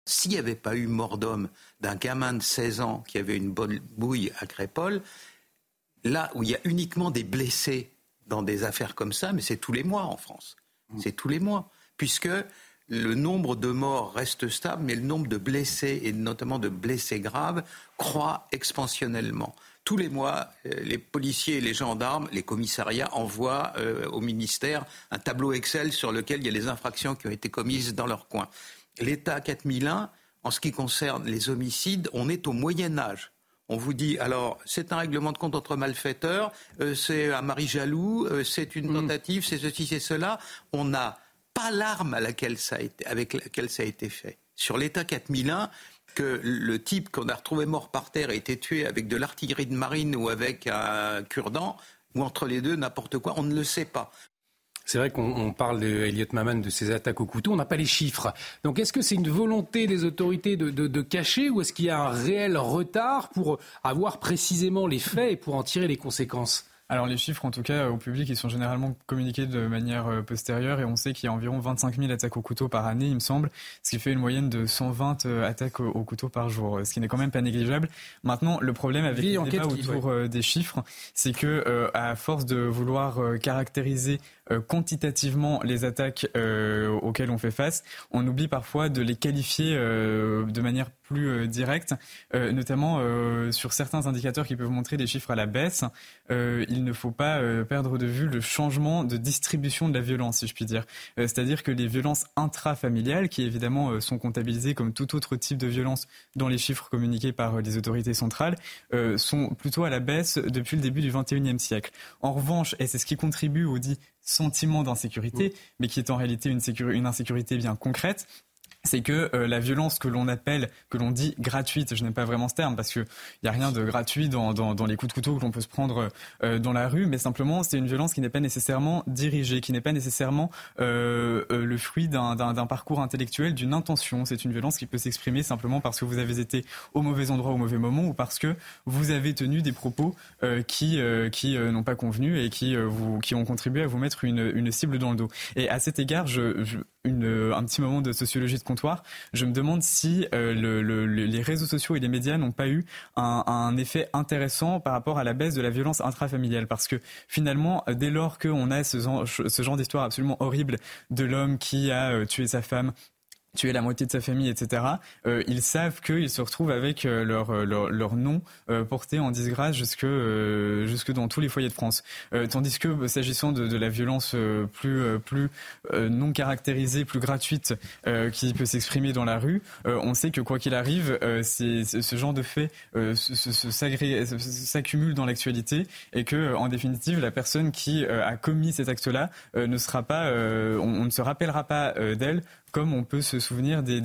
S'il n'y avait pas eu mort d'homme d'un gamin de 16 ans qui avait une bonne bouille à Crépole, là où il y a uniquement des blessés dans des affaires comme ça, mais c'est tous les mois en France. C'est tous les mois. Puisque le nombre de morts reste stable, mais le nombre de blessés, et notamment de blessés graves, croît expansionnellement. Tous les mois, euh, les policiers et les gendarmes, les commissariats envoient euh, au ministère un tableau Excel sur lequel il y a les infractions qui ont été commises dans leur coin. L'État 4001, en ce qui concerne les homicides, on est au Moyen Âge. On vous dit, alors, c'est un règlement de compte entre malfaiteurs, euh, c'est un mari jaloux, c'est une mmh. tentative, c'est ceci, c'est cela. On a pas l'arme avec laquelle ça a été fait. Sur l'État 4001, que le type qu'on a retrouvé mort par terre a été tué avec de l'artillerie de marine ou avec un cure-dent, ou entre les deux, n'importe quoi, on ne le sait pas. C'est vrai qu'on parle d'Eliott Maman de ces attaques au couteau, on n'a pas les chiffres. Donc est-ce que c'est une volonté des autorités de cacher ou est-ce qu'il y a un réel retard pour avoir précisément les faits et pour en tirer les conséquences? Alors les chiffres, en tout cas, au public, ils sont généralement communiqués de manière euh, postérieure et on sait qu'il y a environ 25 000 attaques au couteau par année, il me semble, ce qui fait une moyenne de 120 euh, attaques au, couteau par jour, ce qui n'est quand même pas négligeable. Maintenant, le problème avec les débats autour euh, des chiffres, c'est que à force de vouloir caractériser quantitativement les attaques auxquelles on fait face, on oublie parfois de les qualifier de manière plus euh, direct, euh, notamment euh, sur certains indicateurs qui peuvent montrer des chiffres à la baisse. il ne faut pas perdre de vue le changement de distribution de la violence, si je puis dire. C'est-à-dire que les violences intrafamiliales, qui évidemment sont comptabilisées comme tout autre type de violence dans les chiffres communiqués par les autorités centrales, sont plutôt à la baisse depuis le début du XXIe siècle. En revanche, et c'est ce qui contribue au dit sentiment d'insécurité, mais qui est en réalité une, une insécurité bien concrète, c'est que euh, la violence que l'on appelle, que l'on dit gratuite, je n'aime pas vraiment ce terme parce qu'il n'y a rien de gratuit dans, dans, les coups de couteau que l'on peut se prendre euh, dans la rue, mais simplement c'est une violence qui n'est pas nécessairement dirigée, qui n'est pas nécessairement euh, le fruit d'un parcours intellectuel, d'une intention. C'est une violence qui peut s'exprimer simplement parce que vous avez été au mauvais endroit au mauvais moment ou parce que vous avez tenu des propos qui, qui n'ont pas convenu et qui, vous, qui ont contribué à vous mettre une, une cible dans le dos. Et à cet égard, je, je une, un petit moment de sociologie de comptoir, je me demande si euh, le, les réseaux sociaux et les médias n'ont pas eu un, un, effet intéressant par rapport à la baisse de la violence intrafamiliale. Parce que finalement, dès lors qu'on a ce, ce genre d'histoire absolument horrible de l'homme qui a euh, tué sa femme, tuer la moitié de sa famille, etc., euh, ils savent qu'ils se retrouvent avec euh, leur, euh, leur, leur, nom euh, porté en disgrâce jusque, euh, jusque dans tous les foyers de France. tandis que s'agissant de, de, la violence plus, plus non caractérisée, plus gratuite, qui peut s'exprimer dans la rue, on sait que quoi qu'il arrive, c'est, ce genre de faits s'accumule dans l'actualité et que, en définitive, la personne qui a commis cet acte-là ne sera pas, on, on, ne se rappellera pas d'elle comme on peut se souvenir des,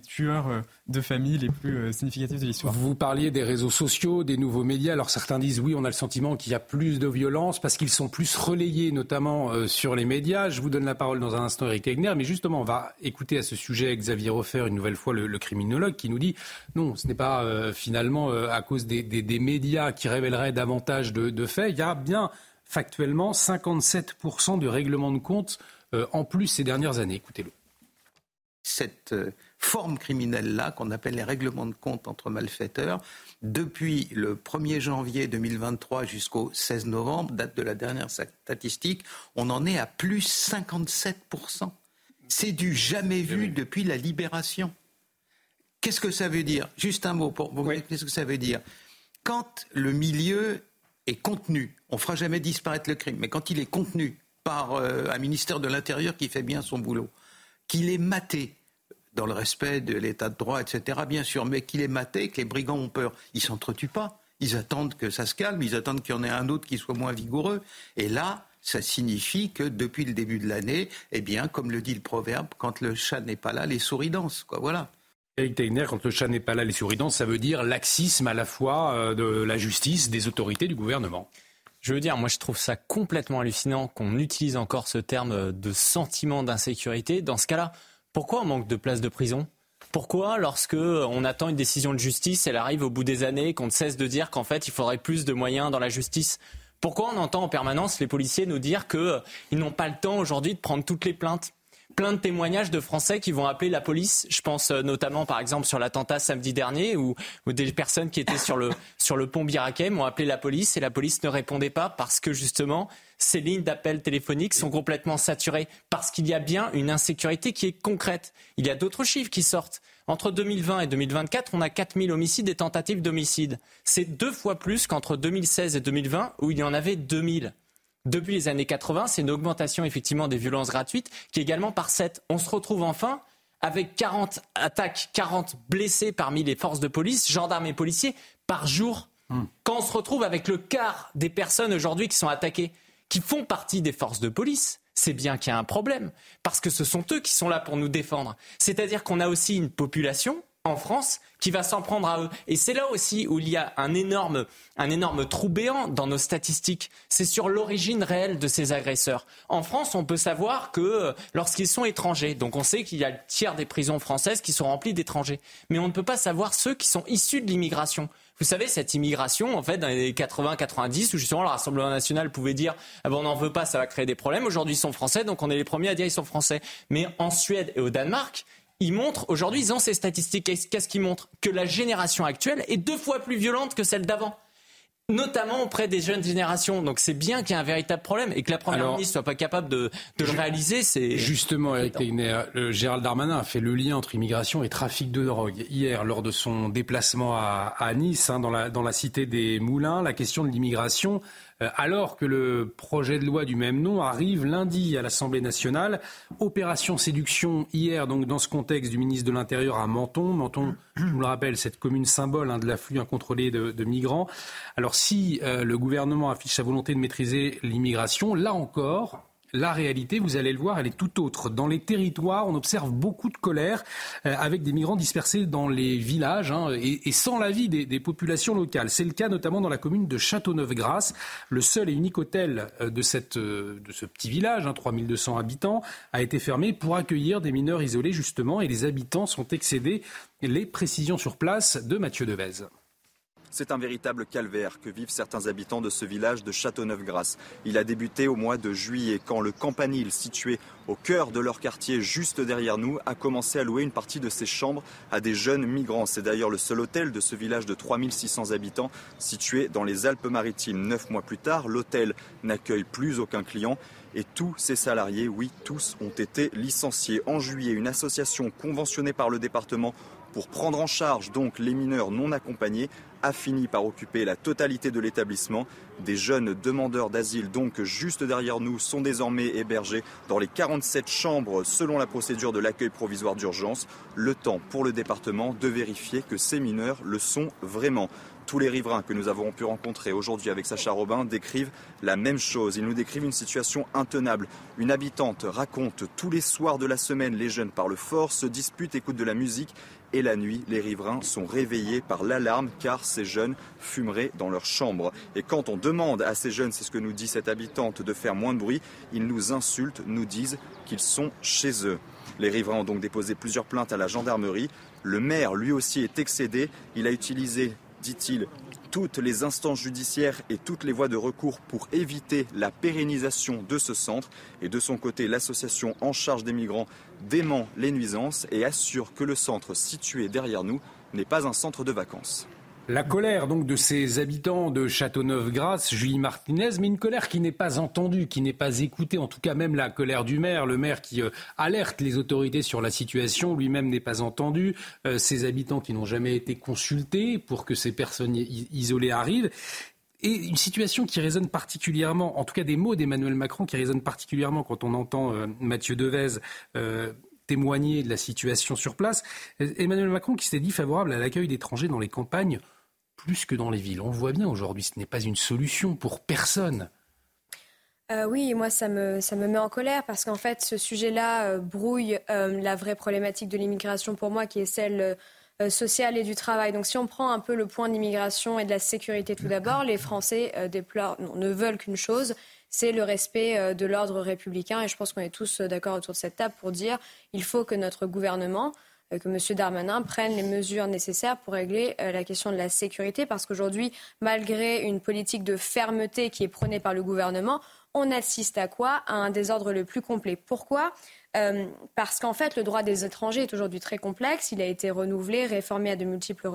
tueurs euh, de famille les plus euh, significatifs de l'histoire. Vous parliez des réseaux sociaux, des nouveaux médias. Alors certains disent oui, on a le sentiment qu'il y a plus de violence parce qu'ils sont plus relayés, notamment euh, sur les médias. Je vous donne la parole dans un instant, Eric Egner. Mais justement, on va écouter à ce sujet Xavier Hofer, une nouvelle fois le, criminologue, qui nous dit non, ce n'est pas finalement à cause des, médias qui révéleraient davantage de, de faits. Il y a bien factuellement 57% de règlement de compte en plus ces dernières années. Écoutez-le cette euh, forme criminelle-là, qu'on appelle les règlements de compte entre malfaiteurs, depuis le 1er janvier 2023 jusqu'au 16 novembre, date de la dernière statistique, on en est à plus 57%. C'est du jamais vu depuis la libération. Qu'est-ce que ça veut dire? Juste un mot pour vous oui. qu'est-ce que ça veut dire? Quand le milieu est contenu, on fera jamais disparaître le crime, mais quand il est contenu par euh, un ministère de l'Intérieur qui fait bien son boulot, qu'il est maté dans le respect de l'état de droit, etc., bien sûr, mais qu'il est maté, que les brigands ont peur. Ils s'entretuent pas. Ils attendent que ça se calme, ils attendent qu'il y en ait un autre qui soit moins vigoureux. Et là, ça signifie que depuis le début de l'année, eh bien, comme le dit le proverbe, quand le chat n'est pas là, les souris dansent. Quoi, voilà. Eric Tegner, quand le chat n'est pas là, les souris dansent, ça veut dire laxisme à la fois euh, de la justice, des autorités, du gouvernement. Je veux dire, moi je trouve ça complètement hallucinant qu'on utilise encore ce terme de sentiment d'insécurité. Dans ce cas-là, pourquoi on manque de places de prison? Pourquoi, lorsque on attend une décision de justice, elle arrive au bout des années, qu'on ne cesse de dire qu'en fait, il faudrait plus de moyens dans la justice? Pourquoi on entend en permanence les policiers nous dire qu'ils n'ont pas le temps aujourd'hui de prendre toutes les plaintes? Plein de témoignages de Français qui vont appeler la police. Je pense euh, notamment, par exemple, sur l'attentat samedi dernier, où, où, des personnes qui étaient sur le, (laughs) sur le pont Birakem ont appelé la police et la police ne répondait pas parce que justement, ces lignes d'appel téléphoniques sont complètement saturées parce qu'il y a bien une insécurité qui est concrète. Il y a d'autres chiffres qui sortent. Entre 2020 et 2024, on a 4000 homicides et tentatives d'homicide. C'est deux fois plus qu'entre 2016 et 2020 où il y en avait 2000 depuis les années 80, c'est une augmentation effectivement des violences gratuites qui est également par 7. On se retrouve enfin avec 40 attaques, 40 blessés parmi les forces de police, gendarmes et policiers par jour. Hmm. Quand on se retrouve avec le quart des personnes aujourd'hui qui sont attaquées, qui font partie des forces de police, c'est bien qu'il y a un problème, parce que ce sont eux qui sont là pour nous défendre. C'est-à-dire qu'on a aussi une population en France qui va s'en prendre à eux. Et c'est là aussi où il y a un énorme, un énorme trou béant dans nos statistiques. C'est sur l'origine réelle de ces agresseurs. En France, on peut savoir que euh, lorsqu'ils sont étrangers, donc on sait qu'il y a le tiers des prisons françaises qui sont remplies d'étrangers, mais on ne peut pas savoir ceux qui sont issus de l'immigration. Vous savez, cette immigration, en fait, dans les années 80-90, où justement le Rassemblement national pouvait dire ah ben, on n'en veut pas, ça va créer des problèmes. Aujourd'hui, ils sont français, donc on est les premiers à dire ils sont français. Mais en Suède et au Danemark, ils montrent, aujourd'hui, ils ont ces statistiques. Qu'est-ce qu'ils montrent? Que la génération actuelle est deux fois plus violente que celle d'avant notamment auprès des jeunes générations. Donc c'est bien qu'il y ait un véritable problème et que la Première ministre soit pas capable de, de le réaliser. C'est Justement, Eric Tegner, Gérald Darmanin a fait le lien entre immigration et trafic de drogue. Hier, lors de son déplacement à, à Nice, hein, dans, la, dans la cité des Moulins, la question de l'immigration alors que le projet de loi du même nom arrive lundi à l'Assemblée nationale. Opération séduction hier, donc dans ce contexte du ministre de l'Intérieur à Menton. Menton, je vous le rappelle, cette commune symbole hein, de l'afflux incontrôlé de, migrants. Alors si euh, le gouvernement affiche sa volonté de maîtriser l'immigration, là encore, la réalité, vous allez le voir, elle est tout autre. Dans les territoires, on observe beaucoup de colère euh, avec des migrants dispersés dans les villages hein, et, sans l'avis des, des, populations locales. C'est le cas notamment dans la commune de Châteauneuf-Grasse. Le seul et unique hôtel euh, de, cette, euh, de ce petit village, hein, 3200 habitants, a été fermé pour accueillir des mineurs isolés justement et les habitants sont excédés. Les précisions sur place de Mathieu Devez. C'est un véritable calvaire que vivent certains habitants de ce village de Châteauneuf-Grasse. Il a débuté au mois de juillet quand le campanile situé au cœur de leur quartier, juste derrière nous, a commencé à louer une partie de ses chambres à des jeunes migrants. C'est d'ailleurs le seul hôtel de ce village de 3600 habitants situé dans les Alpes-Maritimes. Neuf mois plus tard, l'hôtel n'accueille plus aucun client et tous ses salariés, oui, tous ont été licenciés. En juillet, une association conventionnée par le département pour prendre en charge donc les mineurs non accompagnés a fini par occuper la totalité de l'établissement. Des jeunes demandeurs d'asile, donc juste derrière nous, sont désormais hébergés dans les 47 chambres selon la procédure de l'accueil provisoire d'urgence. Le temps pour le département de vérifier que ces mineurs le sont vraiment. Tous les riverains que nous avons pu rencontrer aujourd'hui avec Sacha Robin décrivent la même chose. Ils nous décrivent une situation intenable. Une habitante raconte tous les soirs de la semaine, les jeunes parlent fort, se disputent, écoutent de la musique et la nuit, les riverains sont réveillés par l'alarme car ces jeunes fumeraient dans leur chambre. Et quand on demande à ces jeunes, c'est ce que nous dit cette habitante, de faire moins de bruit, ils nous insultent, nous disent qu'ils sont chez eux. Les riverains ont donc déposé plusieurs plaintes à la gendarmerie. Le maire, lui aussi, est excédé. Il a utilisé, dit-il, toutes les instances judiciaires et toutes les voies de recours pour éviter la pérennisation de ce centre. Et de son côté, l'association en charge des migrants dément les nuisances et assure que le centre situé derrière nous n'est pas un centre de vacances. La colère donc de ces habitants de Châteauneuf-Grasse, Julie Martinez, mais une colère qui n'est pas entendue, qui n'est pas écoutée, en tout cas même la colère du maire, le maire qui euh, alerte les autorités sur la situation, lui-même n'est pas entendu, euh, ces habitants qui n'ont jamais été consultés pour que ces personnes isolées arrivent. Et une situation qui résonne particulièrement, en tout cas des mots d'Emmanuel Macron qui résonnent particulièrement quand on entend euh, Mathieu Devez témoigner de la situation sur place. Emmanuel Macron qui s'est dit favorable à l'accueil d'étrangers dans les campagnes plus que dans les villes. On le voit bien aujourd'hui, ce n'est pas une solution pour personne. Euh, oui, moi ça me, ça me met en colère parce qu'en fait ce sujet-là euh, brouille euh, la vraie problématique de l'immigration pour moi qui est celle sociale et du travail. Donc si on prend un peu le point de l'immigration et de la sécurité tout d'abord, les Français déplorent, ne veulent qu'une chose, c'est le respect de l'ordre républicain et je pense qu'on est tous d'accord autour de cette table pour dire il faut que notre gouvernement que M. Darmanin prenne les mesures nécessaires pour régler euh, la question de la sécurité, parce qu'aujourd'hui, malgré une politique de fermeté qui est prônée par le gouvernement, on assiste à quoi? À un désordre le plus complet. Pourquoi? Euh, parce qu'en fait, le droit des étrangers est aujourd'hui très complexe. Il a été renouvelé, réformé à de multiples,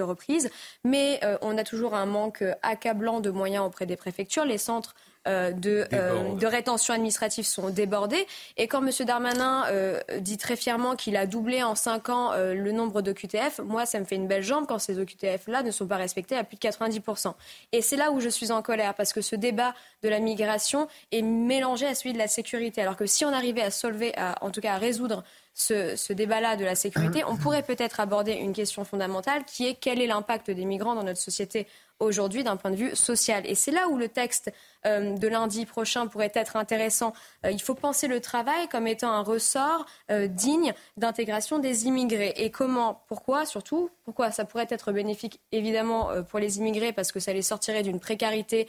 reprises, mais on a toujours un manque accablant de moyens auprès des préfectures. Les centres euh, de, euh, de, rétention administrative sont débordés. Et quand M. Darmanin euh, dit très fièrement qu'il a doublé en 5 ans le nombre d'OQTF, moi, ça me fait une belle jambe quand ces OQTF-là ne sont pas respectés à plus de 90%. Et c'est là où je suis en colère, parce que ce débat de la migration est mélangé à celui de la sécurité. Alors que si on arrivait à solver, en tout cas à résoudre ce, ce débat-là de la sécurité, on pourrait peut-être aborder une question fondamentale qui est quel est l'impact des migrants dans notre société aujourd'hui d'un point de vue social. Et c'est là où le texte euh, de lundi prochain pourrait être intéressant. Euh, il faut penser le travail comme étant un ressort euh, digne d'intégration des immigrés. Et comment Pourquoi Surtout, pourquoi ça pourrait être bénéfique évidemment pour les immigrés parce que ça les sortirait d'une précarité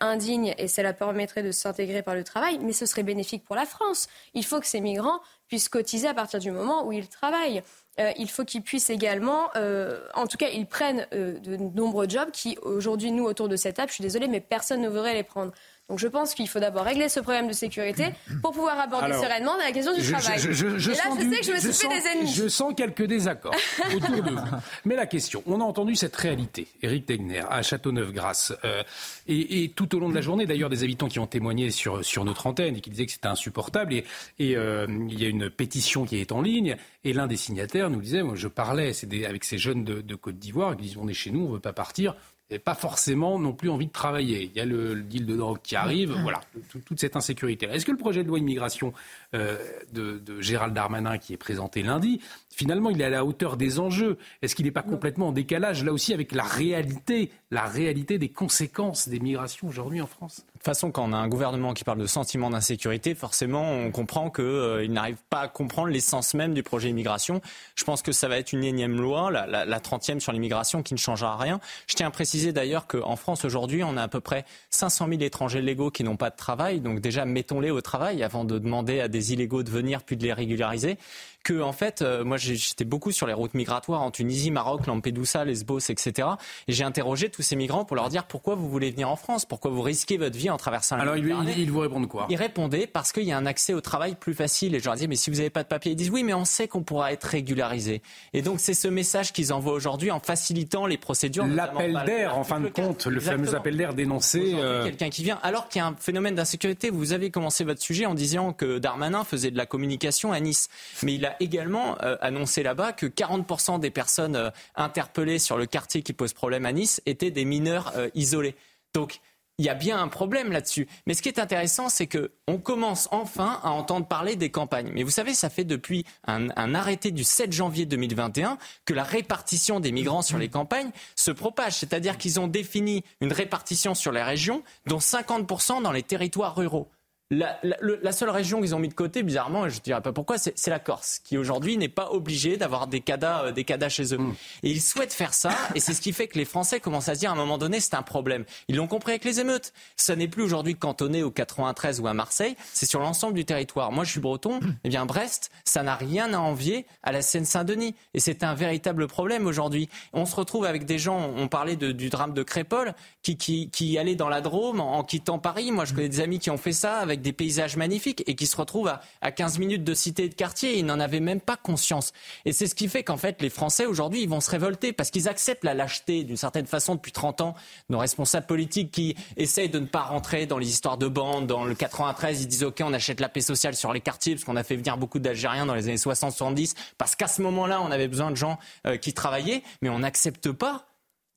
indigne et ça leur permettrait de s'intégrer par le travail, mais ce serait bénéfique pour la France. Il faut que ces migrants puissent cotiser à partir du moment où ils travaillent. Euh, il faut qu'ils puissent également, euh, en tout cas, ils prennent euh, de nombreux jobs qui, aujourd'hui, nous, autour de cette table, je suis désolée, mais personne ne voudrait les prendre. Donc je pense qu'il faut d'abord régler ce problème de sécurité pour pouvoir aborder sereinement la question du travail. Je, je, je, Et là, je sais que je me suis fait des ennemis. Je sens quelques désaccords (laughs) autour de vous. Mais la question, on a entendu cette réalité, Éric Tegner, à Châteauneuf-Grasse, euh, et, et, tout au long de la journée, d'ailleurs, des habitants qui ont témoigné sur, sur notre antenne et qui disaient que c'était insupportable. Et, et euh, il y a une pétition qui est en ligne, et l'un des signataires nous disait, moi je parlais avec ces jeunes de, de Côte d'Ivoire, qui disent, on est chez nous, on ne veut pas partir pas forcément non plus envie de travailler. Il y a le, deal de drogue qui arrive, voilà, toute cette insécurité. Est-ce que le projet de loi immigration euh, de, de, Gérald Darmanin qui est présenté lundi, finalement, il est à la hauteur des enjeux? Est-ce qu'il n'est pas complètement en décalage, là aussi, avec la réalité, la réalité des conséquences des migrations aujourd'hui en France? Toute façon, quand on a un gouvernement qui parle de sentiment d'insécurité, forcément, on comprend qu'il euh, n'arrive pas à comprendre l'essence même du projet immigration. Je pense que ça va être une énième loi, la, la, la 30e sur l'immigration, qui ne changera rien. Je tiens à préciser d'ailleurs qu'en France, aujourd'hui, on a à peu près 500 000 étrangers légaux qui n'ont pas de travail. Donc déjà, mettons-les au travail avant de demander à des illégaux de venir puis de les régulariser que en fait, euh, moi j'étais beaucoup sur les routes migratoires en Tunisie, Maroc, Lampedusa, Lesbos, etc. Et j'ai interrogé tous ces migrants pour leur dire pourquoi vous voulez venir en France, pourquoi vous risquez votre vie en traversant la Alors ils, vous répondent quoi? Ils répondaient parce qu'il y a un accès au travail plus facile. Et je leur disais mais si vous n'avez pas de papier, ils disent oui mais on sait qu'on pourra être régularisé. Et donc c'est ce message qu'ils envoient aujourd'hui en facilitant les procédures. L'appel d'air en fin de compte, le fameux appel d'air dénoncé. Euh... Quelqu'un qui vient alors qu'il y a un phénomène d'insécurité. Vous avez commencé votre sujet en disant que Darmanin faisait de la communication à Nice, mais il a également euh, annoncé là-bas que 40% des personnes euh, interpellées sur le quartier qui pose problème à Nice étaient des mineurs euh, isolés. Donc il y a bien un problème là-dessus. Mais ce qui est intéressant, c'est que on commence enfin à entendre parler des campagnes. Mais vous savez, ça fait depuis un, un, arrêté du 7 janvier 2021 que la répartition des migrants sur les campagnes se propage. C'est-à-dire qu'ils ont défini une répartition sur les régions, dont 50% dans les territoires ruraux. La, la, la, seule région qu'ils ont mis de côté, bizarrement, et je ne dirais pas pourquoi, c'est la Corse, qui aujourd'hui n'est pas obligée d'avoir des CADA, euh, des CADA chez eux. Mmh. Et ils souhaitent faire ça, et c'est ce qui fait que les Français commencent à se dire à un moment donné, c'est un problème. Ils l'ont compris avec les émeutes. Ça n'est plus aujourd'hui cantonné au 93 ou à Marseille, c'est sur l'ensemble du territoire. Moi, je suis breton, eh bien Brest, ça n'a rien à envier à la Seine-Saint-Denis, et c'est un véritable problème aujourd'hui. On se retrouve avec des gens, on parlait de, du drame de Crépole, qui, qui, qui allaient dans la Drôme en, en quittant Paris. Moi, je connais des amis qui ont fait ça avec des paysages magnifiques et qui se retrouvent à, à 15 minutes de cité et de quartier ils n'en avaient même pas conscience. Et c'est ce qui fait qu'en fait, les Français aujourd'hui, ils vont se révolter parce qu'ils acceptent la lâcheté d'une certaine façon depuis 30 ans. Nos responsables politiques qui essayent de ne pas rentrer dans les histoires de bandes. Dans le 93, ils disent OK, on achète la paix sociale sur les quartiers parce qu'on a fait venir beaucoup d'Algériens dans les années 60-70 parce qu'à ce moment-là, on avait besoin de gens euh, qui travaillaient, mais on n'accepte pas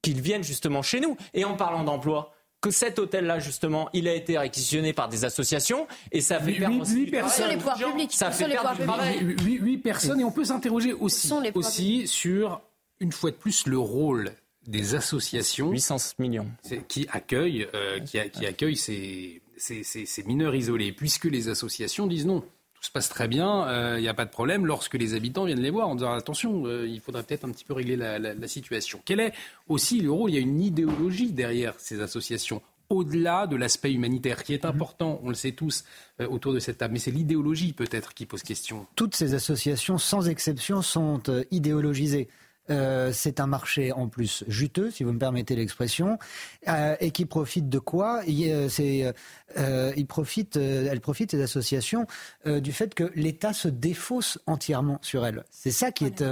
qu'ils viennent justement chez nous. Et en parlant d'emploi, que cet hôtel-là, justement, il a été réquisitionné par des associations et ça fait perdre 8, 8 personnes. Sur les pouvoirs publics. Ça fait les perdre du travail. 8, 8 personnes et on peut s'interroger aussi, aussi sur, une fois de plus, le rôle des associations 800 millions qui accueillent, euh, qui, qui accueillent ces, ces, ces, ces mineurs isolés, puisque les associations disent non se passe très bien, il euh, n'y a pas de problème lorsque les habitants viennent les voir en disant attention, euh, il faudrait peut-être un petit peu régler la, la, la, situation. Quel est aussi le rôle Il y a une idéologie derrière ces associations. Au-delà de l'aspect humanitaire qui est important, on le sait tous euh, autour de cette table, mais c'est l'idéologie peut-être qui pose question. Toutes ces associations, sans exception, sont idéologisées. Euh, c'est un marché en plus juteux, si vous me permettez l'expression, euh, et qui profite de quoi? C'est, euh, il profite, Elle profite ces associations du fait que l'État se défausse entièrement sur elles. C'est ça qui est,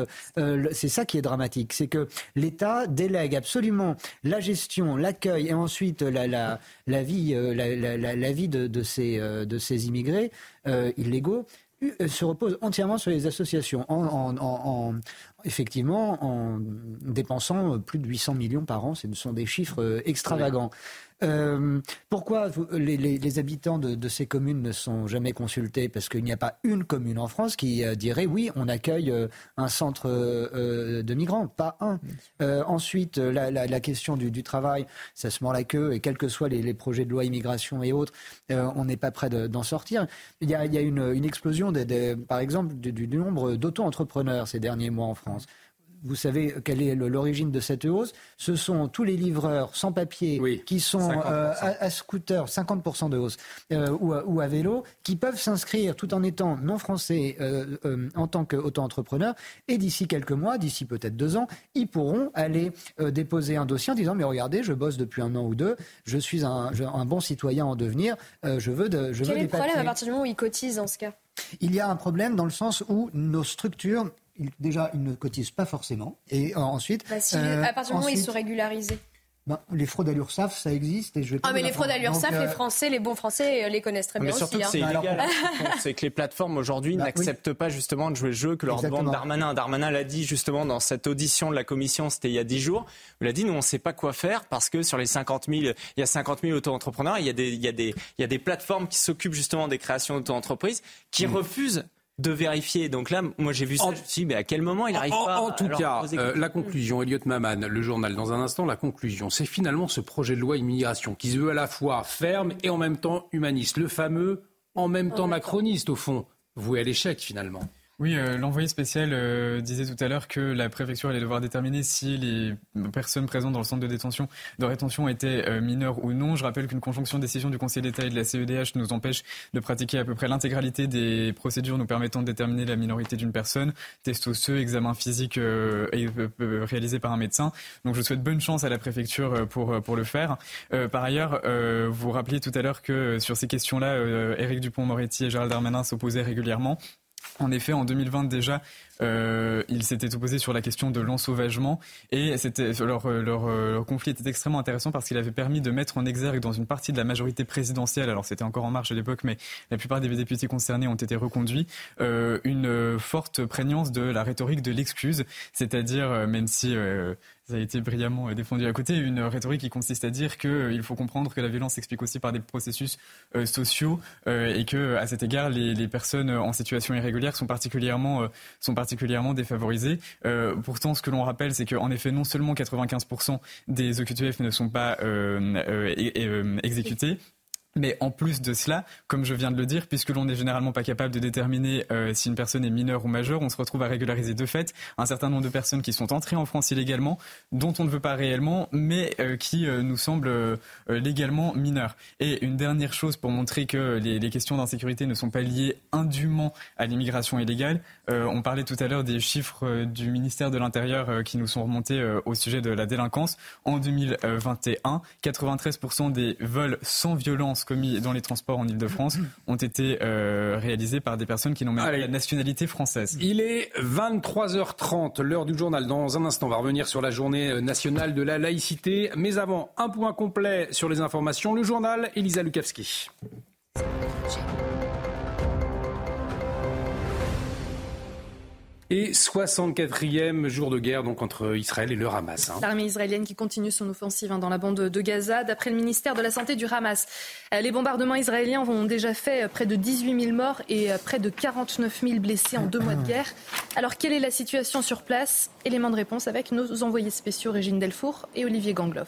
c'est ça qui est dramatique, c'est que l'État délègue absolument la gestion, l'accueil et ensuite la, la, la vie, la, la, vie de, de, ces, de ces immigrés illégaux se repose entièrement sur les associations, en, en, en, effectivement en dépensant plus de 800 millions par an. Ce sont des chiffres extravagants. Euh, pourquoi les, les, les habitants de, de, ces communes ne sont jamais consultés? Parce qu'il n'y a pas une commune en France qui euh, dirait oui, on accueille euh, un centre euh, de migrants, pas un. Euh, ensuite, la, la, la question du, du, travail, ça se mord la queue, et quels que soient les, les projets de loi immigration et autres, on n'est pas prêt d'en sortir. Il y a, il y a une, une, explosion, des, des, par exemple, du, du nombre d'auto-entrepreneurs ces derniers mois en France vous savez quelle est l'origine de cette hausse Ce sont tous les livreurs sans papier oui, qui sont euh, à, à, scooter, 50% de hausse, euh, ou, à, ou, à, vélo, qui peuvent s'inscrire tout en étant non français euh, euh en tant qu'auto-entrepreneur. Et d'ici quelques mois, d'ici peut-être deux ans, ils pourront aller euh, déposer un dossier en disant mais regardez, je bosse depuis un an ou deux, je suis un, je, un bon citoyen en devenir, euh, je veux de, je Quel veux est des le problème papiers. à partir du moment où ils cotisent dans ce cas? Il y a un problème dans le sens où nos structures déjà, ils ne cotisent pas forcément. Et euh, ensuite. Bah si, euh, à partir du moment où ils sont régularisés. Ben, les fraudes à l'URSSAF, ça existe. Et je vais ah, mais les fraudes à l'URSSAF, euh... les Français, les bons Français les connaissent très mais bien surtout aussi. Que c'est hein. illégal. (laughs) c'est que les plateformes aujourd'hui Bah, n'acceptent oui. pas justement de jouer le jeu que leur Exactement. demande Darmanin. Darmanin l'a dit justement dans cette audition de la commission, c'était il y a 10 jours. Il a dit nous on ne sait pas quoi faire parce que sur les 50 000, il y a 50 000 auto-entrepreneurs, il y a des, il y a des, il y a des plateformes qui s'occupent justement des créations d'auto-entreprises qui mmh. refusent de vérifier. Donc là, moi j'ai vu ça, je me suis dit, mais à quel moment il arrive pas En tout cas, euh, la conclusion, Elliot Maman, le journal, dans un instant, la conclusion, c'est finalement ce projet de loi immigration qui se veut à la fois ferme et en même temps humaniste. Le fameux en même temps macroniste, au fond, voué à l'échec finalement. Oui, euh, l'envoyé spécial euh, disait tout à l'heure que la préfecture allait devoir déterminer si les personnes présentes dans le centre de détention de rétention étaient euh, mineures ou non. Je rappelle qu'une conjonction de décision du Conseil d'État et de la CEDH nous empêche de pratiquer à peu près l'intégralité des procédures nous permettant de déterminer la minorité d'une personne, test osseux, examen physique réalisé par un médecin. Donc je souhaite bonne chance à la préfecture pour, pour le faire. par ailleurs, vous rappeliez tout à l'heure que sur ces questions-là, Éric Dupont-Moretti et Gérald Darmanin s'opposaient régulièrement. En effet, en 2020 déjà, euh, ils s'étaient opposés sur la question de l'ensauvagement et c'était leur, leur, leur, conflit était extrêmement intéressant parce qu'il avait permis de mettre en exergue dans une partie de la majorité présidentielle, alors c'était encore en marche à l'époque, mais la plupart des députés concernés ont été reconduits, euh, une forte prégnance de la rhétorique de l'excuse, c'est-à-dire euh, même si euh, a été brillamment euh, défendu à côté, une rhétorique qui consiste à dire qu'il euh, faut comprendre que la violence s'explique aussi par des processus euh, sociaux et que, à cet égard, les, personnes en situation irrégulière sont particulièrement, sont particulièrement défavorisées. pourtant, ce que l'on rappelle, c'est qu'en effet, non seulement 95% des OQTF ne sont pas exécutés, mais en plus de cela, comme je viens de le dire, puisque l'on n'est généralement pas capable de déterminer euh, si une personne est mineure ou majeure, on se retrouve à régulariser de fait un certain nombre de personnes qui sont entrées en France illégalement, dont on ne veut pas réellement, mais euh, qui euh, nous semblent légalement mineures. Et une dernière chose pour montrer que les, les questions d'insécurité ne sont pas liées indûment à l'immigration illégale. On parlait tout à l'heure des chiffres du ministère de l'Intérieur qui nous sont remontés au sujet de la délinquance. En 2021, 93% des vols sans violence commis dans les transports en Ile-de-France ont été euh, réalisés par des personnes qui n'ont même pas la nationalité française. Il est 23h30, l'heure du journal. Dans un instant, on va revenir sur la journée nationale de la laïcité. Mais avant, un point complet sur les informations. Le journal, Elisa Lukavski. Et 64e jour de guerre donc entre Israël et le Hamas. Hein. L'armée israélienne qui continue son offensive hein, dans la bande de Gaza. D'après le ministère de la Santé du Hamas, euh, les bombardements israéliens ont déjà fait euh, près de 18 000 morts et euh, près de 49 000 blessés en deux mois de guerre. Alors quelle est la situation sur place? Élément de réponse avec nos envoyés spéciaux Régine Delfour et Olivier Gangloff.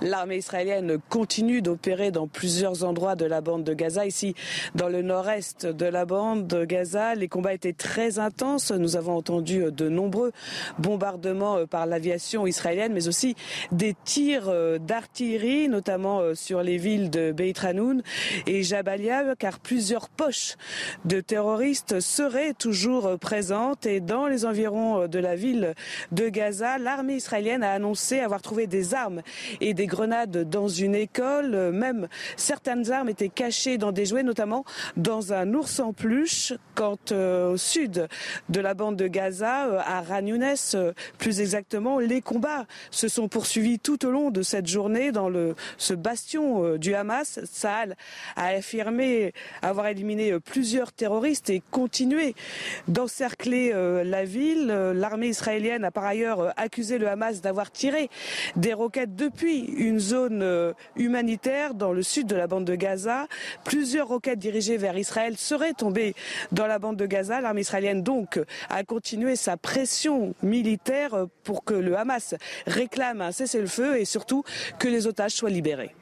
L'armée israélienne continue d'opérer dans plusieurs endroits de la bande de Gaza. Ici, dans le nord-est de la bande de Gaza, les combats étaient très intenses. Nous avons entendu de nombreux bombardements euh, par l'aviation israélienne, mais aussi des tirs euh, d'artillerie, notamment euh, sur les villes de Beit Hanoun et Jabalia, car plusieurs poches de terroristes seraient toujours présentes. Et dans les environs de la ville de Gaza, l'armée israélienne a annoncé avoir trouvé des armes et des grenades dans une école. Même certaines armes étaient cachées dans des jouets, notamment dans un ours en peluche. Quant euh, au sud de la bande de Gaza, euh, à Ranounes, euh, plus exactement, les combats se sont poursuivis tout au long de cette journée dans le, ce bastion du Hamas. Saal a affirmé avoir éliminé plusieurs terroristes et continué d'encercler la ville. L'armée israélienne a par ailleurs accusé le Hamas d'avoir tiré des roquettes depuis une zone euh, humanitaire dans le sud de la bande de Gaza. Plusieurs roquettes dirigées vers Israël seraient tombées dans la bande de Gaza. L'armée israélienne donc a continué sa pression militaire pour que le Hamas réclame un cessez-le-feu et surtout que les otages soient libérés.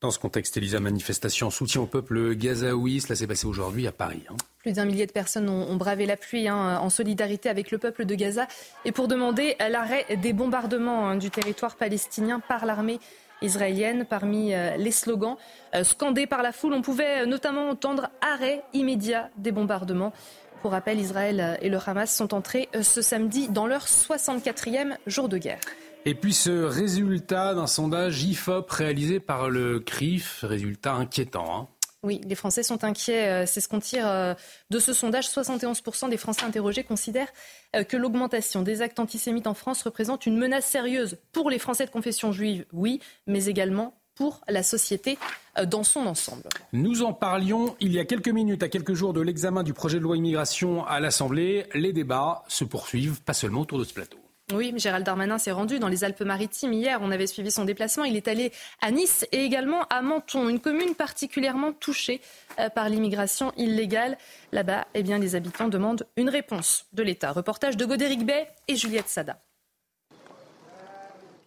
Dans ce contexte, Elisa, manifestation en soutien au peuple gazaoui, cela s'est passé aujourd'hui à Paris. Hein. Plus d'un millier de personnes ont, bravé la pluie hein, en solidarité avec le peuple de Gaza et pour demander l'arrêt des bombardements hein, du territoire palestinien par l'armée israélienne. Parmi euh, les slogans euh, scandés par la foule, on pouvait notamment entendre arrêt immédiat des bombardements. Pour rappel, Israël et le Hamas sont entrés euh, ce samedi dans leur 64e jour de guerre. Et puis ce résultat d'un sondage IFOP réalisé par le CRIF, résultat inquiétant. Hein. Oui, les Français sont inquiets. Euh, c'est ce qu'on tire euh, de ce sondage. 71% des Français interrogés considèrent euh, que l'augmentation des actes antisémites en France représente une menace sérieuse pour les Français de confession juive, oui, mais également pour la société dans son ensemble. Nous en parlions il y a quelques minutes, à quelques jours de l'examen du projet de loi immigration à l'Assemblée. Les débats se poursuivent, pas seulement autour de ce plateau. Oui, Gérald Darmanin s'est rendu dans les Alpes-Maritimes hier. On avait suivi son déplacement. Il est allé à Nice et également à Menton, une commune particulièrement touchée euh, par l'immigration illégale. Là-bas, eh bien, les habitants demandent une réponse de l'État. Reportage de Godéric Bay et Juliette Sada.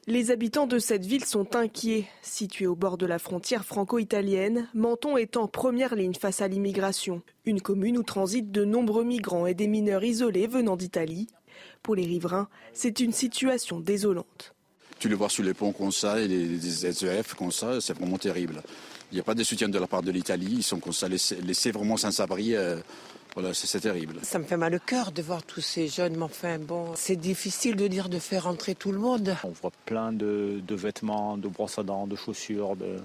Les habitants de cette ville sont inquiets. Située au bord de la frontière franco-italienne, Menton est en première ligne face à l'immigration. Une commune où transitent de nombreux migrants et des mineurs isolés venant d'Italie. Pour les riverains, c'est une situation désolante. Tu les vois sur les ponts comme ça et les SEF comme ça, c'est vraiment terrible. Il n'y a pas de soutien de la part de l'Italie, ils sont comme ça laissés, vraiment sans abri. Euh, voilà, c'est terrible. Ça me fait mal au cœur de voir tous ces jeunes, mais enfin bon, c'est difficile de dire de faire entrer tout le monde. On voit plein de, vêtements, de brosses à dents, de chaussures, de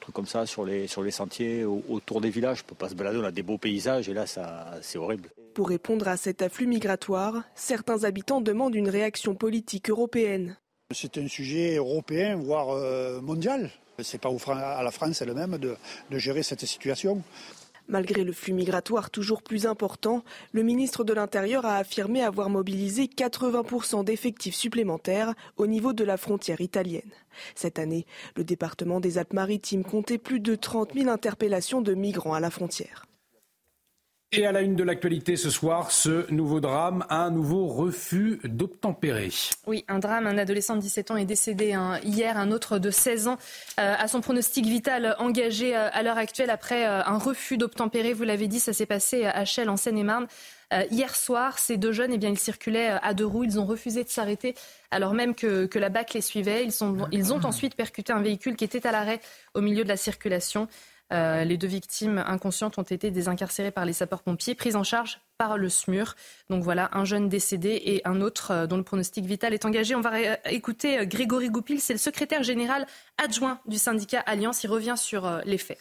trucs comme ça sur les, sur les sentiers autour des villages. On peut pas se balader, on a des beaux paysages et là, c'est horrible. Pour répondre à cet afflux migratoire, certains habitants demandent une réaction politique européenne. C'est un sujet européen, voire euh, mondial. C'est pas à la France elle-même de, de gérer cette situation. Malgré le flux migratoire toujours plus important, le ministre de l'Intérieur a affirmé avoir mobilisé 80% d'effectifs supplémentaires au niveau de la frontière italienne. Cette année, le département des Alpes-Maritimes comptait plus de 30 000 interpellations de migrants à la frontière. Et à la une de l'actualité ce soir, ce nouveau drame, un nouveau refus d'obtempérer. Oui, un drame. Un adolescent de 17 ans est décédé hein, hier, un autre de 16 ans euh, a son pronostic vital engagé euh, à l'heure actuelle après euh, un refus d'obtempérer. Vous l'avez dit, ça s'est passé à Chelles, en Seine-et-Marne. hier soir, ces deux jeunes, eh bien, ils circulaient à deux roues. Ils ont refusé de s'arrêter alors même que, que, la BAC les suivait. Ils ont ensuite percuté un véhicule qui était à l'arrêt au milieu de la circulation. Euh, les deux victimes inconscientes ont été désincarcérées par les sapeurs-pompiers, prises en charge par le SMUR. Donc voilà, un jeune décédé et un autre euh, dont le pronostic vital est engagé. On va écouter euh, Grégory Goupil, c'est le secrétaire général adjoint du syndicat Alliance. Il revient sur les faits.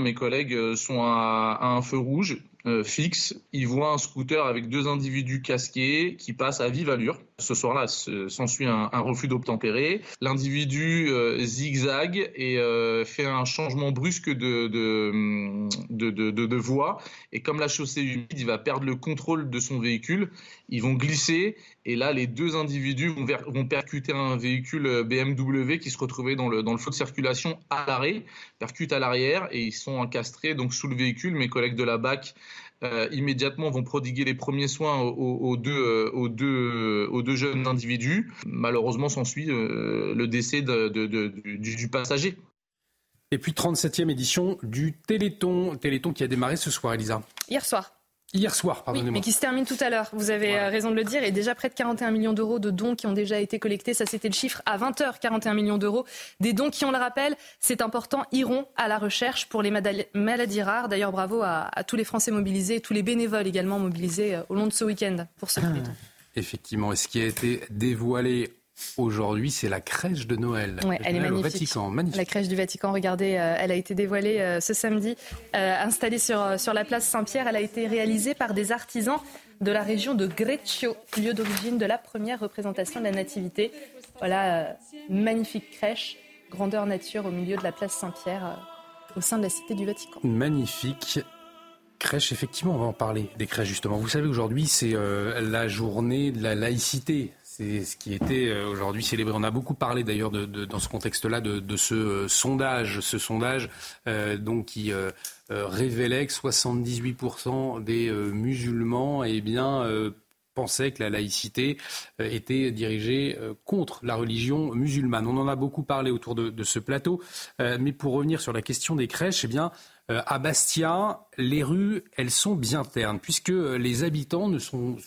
Mes collègues sont à un feu rouge. Euh, fixe, il voit un scooter avec deux individus casqués qui passent à vive allure. Ce soir-là, s'ensuit un, refus d'obtempérer. L'individu euh, zigzague et euh, fait un changement brusque de de, de, voie. Et comme la chaussée est humide, il va perdre le contrôle de son véhicule. Ils vont glisser et là, les deux individus vont, percuter un véhicule BMW qui se retrouvait dans le, dans le flot de circulation à l'arrêt, percutent à l'arrière et ils sont encastrés donc sous le véhicule. Mes collègues de la BAC euh, immédiatement vont prodiguer les premiers soins aux, deux, euh, aux, deux, aux deux jeunes individus. Malheureusement, s'ensuit euh, le décès du, passager. Et puis 37e édition du Téléthon, Téléthon qui a démarré ce soir, Elisa. Hier soir. Hier soir, pardonnez-moi. mais qui se termine tout à l'heure. Vous avez euh, raison de le dire. Et déjà près de 41 millions d'euros de dons qui ont déjà été collectés. Ça, c'était le chiffre à 20h, 41 millions d'euros. Des dons qui, on le rappelle, c'est important, iront à la recherche pour les maladies rares. D'ailleurs, bravo à, tous les Français mobilisés, tous les bénévoles également mobilisés euh, au long de ce week-end pour ce Téléthon. Effectivement. Et ce qui a été dévoilé Aujourd'hui, c'est la crèche de Noël. elle est magnifique. La crèche du Vatican, regardez, euh, elle a été dévoilée euh, ce samedi, euh, installée sur, sur la place Saint-Pierre. Elle a été réalisée par des artisans de la région de Greccio, lieu d'origine de la première représentation de la Nativité. Voilà, magnifique crèche, grandeur nature au milieu de la place Saint-Pierre, au sein de la cité du Vatican. Magnifique. Crèche, effectivement, on va en parler des crèches justement. Vous savez, aujourd'hui, c'est la journée de la laïcité. C'est ce qui était euh, aujourd'hui célébré. On a beaucoup parlé d'ailleurs dans ce contexte-là de, ce euh, sondage, ce sondage euh, donc qui révélait que 78% des musulmans eh bien, pensaient que la laïcité était dirigée contre la religion musulmane. On en a beaucoup parlé autour de, ce plateau, mais pour revenir sur la question des crèches, eh bien, à Bastia, les rues, elles sont bien ternes, puisque les habitants ne sont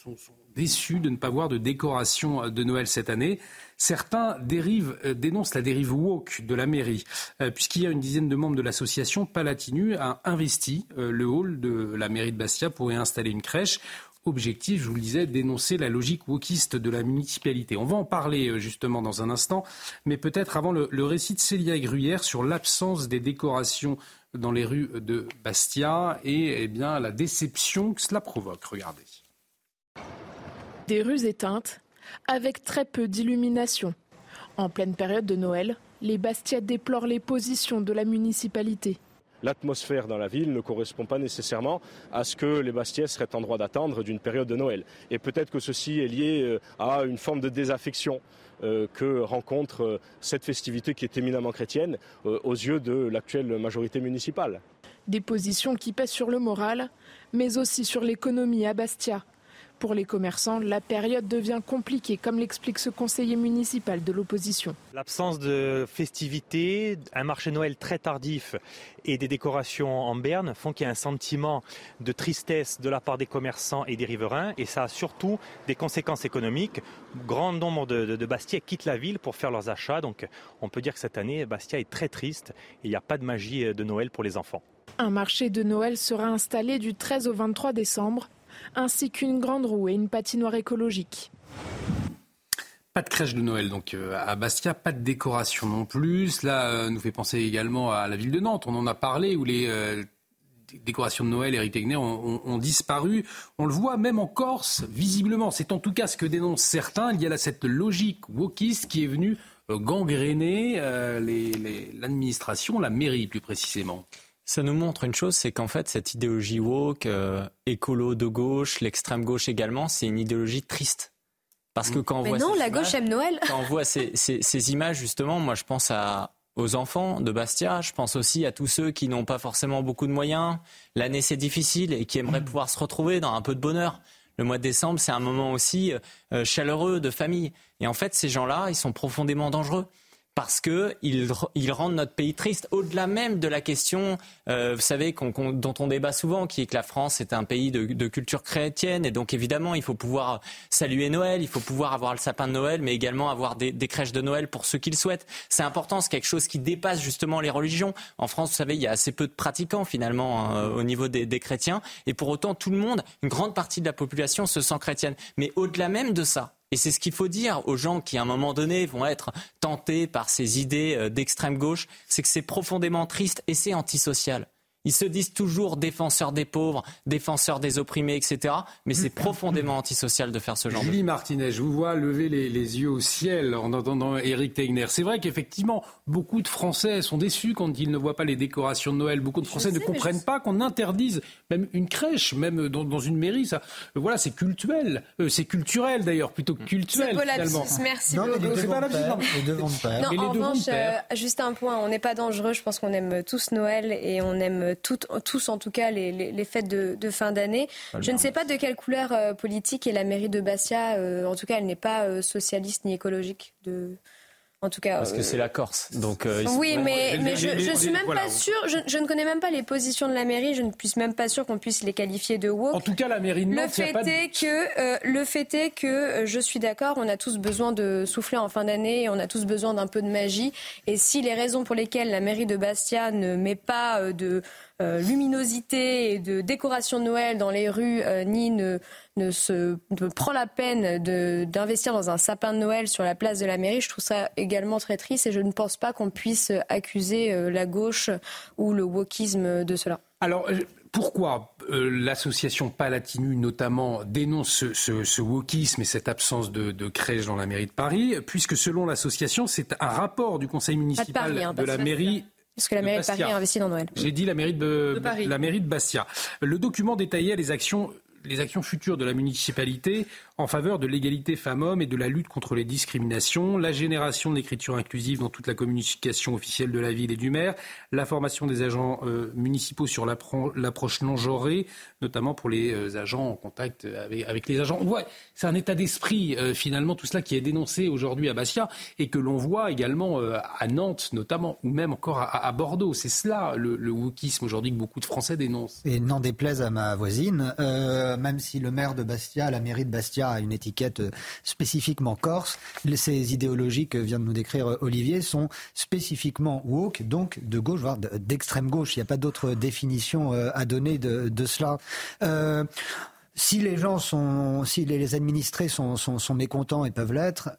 déçus de ne pas voir de décoration de Noël cette année. Certains euh, dénoncent la dérive woke de la mairie, euh, puisqu'il y a une dizaine de membres de l'association Palatinu a investi euh, le hall de la mairie de Bastia pour y installer une crèche. Objectif, je vous le disais, dénoncer la logique wokiste de la municipalité. On va en parler justement dans un instant, mais peut-être avant le, récit de Célia Gruyère sur l'absence des décorations dans les rues de Bastia et eh bien, la déception que cela provoque. Regardez. Des rues éteintes, avec très peu d'illumination. En pleine période de Noël, les Bastiats déplorent les positions de la municipalité. l'atmosphère dans la ville ne correspond pas nécessairement à ce que les Bastiais seraient en droit d'attendre d'une période de Noël. Et peut-être que ceci est lié euh, à une forme de désaffection euh, que rencontre euh, cette festivité qui est éminemment chrétienne aux yeux de l'actuelle majorité municipale. Des positions qui pèsent sur le moral, mais aussi sur l'économie à Bastia. Pour les commerçants, la période devient compliquée, comme l'explique ce conseiller municipal de l'opposition. L'absence de festivités, un marché Noël très tardif et des décorations en berne font qu'il y a un sentiment de tristesse de la part des commerçants et des riverains et ça a surtout des conséquences économiques. Grand nombre de, de, Bastia quittent la ville pour faire leurs achats, donc on peut dire que cette année, Bastia est très triste il n'y a pas de magie de Noël pour les enfants. Un marché de Noël sera installé du 13 au 23 décembre ainsi qu'une grande roue et une patinoire écologique. Pas de crèche de Noël donc euh, à Bastia, pas de décoration non plus. Cela euh, nous fait penser également à la ville de Nantes. On en a parlé où les euh, décorations de Noël, Eric Tegner, ont, disparu. On le voit même en Corse, visiblement. C'est en tout cas ce que dénoncent certains. Il y a là cette logique wokiste qui est venue gangréner l'administration, la mairie plus précisément. Ça nous montre une chose, c'est qu'en fait, cette idéologie woke, euh, écolo de gauche, l'extrême gauche également, c'est une idéologie triste. Parce que quand on Mais voit non, ces la images, gauche aime Noël. Quand on voit ces, ces, ces, images, justement, moi je pense à, aux enfants de Bastia, je pense aussi à tous ceux qui n'ont pas forcément beaucoup de moyens. L'année c'est difficile et qui aimeraient pouvoir se retrouver dans un peu de bonheur. Le mois de décembre, c'est un moment aussi euh, chaleureux de famille. Et en fait, ces gens-là, ils sont profondément dangereux parce que ils, rendent notre pays triste, au-delà même de la question, euh, vous savez, dont on débat souvent, qui est que la France est un pays de, culture chrétienne, et donc évidemment, il faut pouvoir saluer Noël, il faut pouvoir avoir le sapin de Noël, mais également avoir des, crèches de Noël pour ceux qui le souhaitent. C'est important, c'est quelque chose qui dépasse justement les religions. En France, vous savez, il y a assez peu de pratiquants finalement hein, au niveau des, des chrétiens, et pour autant, tout le monde, une grande partie de la population se sent chrétienne. Mais au-delà même de ça, et c'est ce qu'il faut dire aux gens qui, à un moment donné, vont être tentés par ces idées euh, d'extrême gauche, c'est que c'est profondément triste et c'est antisocial. Ils se disent toujours défenseurs des pauvres, défenseurs des opprimés, etc. Mais c'est profondément antisocial de faire ce genre Julie de Martinez, je vous vois lever les, yeux au ciel en entendant Eric Tegner. C'est vrai qu'effectivement, beaucoup de Français sont déçus quand ils ne voient pas les décorations de Noël. Beaucoup de Français ne comprennent pas qu'on interdise même une crèche, même dans, une mairie. Ça, voilà, c'est culturel. Euh, c'est culturel d'ailleurs, plutôt que culturel finalement. Merci non, beaucoup. C'est pas Les devant Non, en revanche, euh, juste un point, on n'est pas dangereux. Je pense qu'on aime tous Noël et on aime tous en tout cas les, fêtes de, fin d'année. Je ne sais pas de quelle couleur euh, politique est la mairie de Bastia. Euh, en tout cas, elle n'est pas euh, socialiste ni écologique. De... En tout cas, parce que c'est la Corse, donc. oui, mais, mais je, ne suis même pas sûr. Je, ne connais même pas les positions de la mairie. Je ne suis même pas sûr qu'on puisse les qualifier de woke. En tout cas, la mairie de Nantes, le fait est que le fait est que je suis d'accord. On a tous besoin de souffler en fin d'année. On a tous besoin d'un peu de magie. Et si les raisons pour lesquelles la mairie de Bastia ne met pas de euh, luminosité et de décoration de Noël dans les rues, euh, ni ne, ne, se, prend la peine d'investir dans un sapin de Noël sur la place de la mairie, je trouve ça également très triste et je ne pense pas qu'on puisse accuser euh, la gauche ou le wokisme de cela. Alors, pourquoi l'association Palatinu, notamment, dénonce ce, ce, wokisme et cette absence de, crèche dans la mairie de Paris Puisque selon l'association, c'est un rapport du conseil municipal de, hein, la mairie parce que la mairie de, Paris a investi dans Noël. J'ai dit la mairie de, la mairie de Bastia. Le document détaillait les actions les actions futures de la municipalité en faveur de l'égalité femmes-hommes et de la lutte contre les discriminations, la génération d'écriture inclusive dans toute la communication officielle de la ville et du maire, la formation des agents euh, municipaux sur l'approche non genrée, notamment pour les euh, agents en contact avec, les agents. C'est un état d'esprit euh, finalement tout cela qui est dénoncé aujourd'hui à Bastia et que l'on voit également à Nantes notamment ou même encore à, Bordeaux. C'est cela le, le wokisme aujourd'hui que beaucoup de Français dénoncent. Et n'en déplaise à ma voisine, même si le maire de Bastia, la mairie de Bastia à une étiquette euh, spécifiquement corse. Ces idéologies que vient de nous décrire euh, Olivier sont spécifiquement woke, donc de gauche, voire d'extrême gauche. Il n'y a pas d'autre définition euh, à donner de, cela. si les gens sont, si les administrés sont, sont, mécontents et peuvent l'être,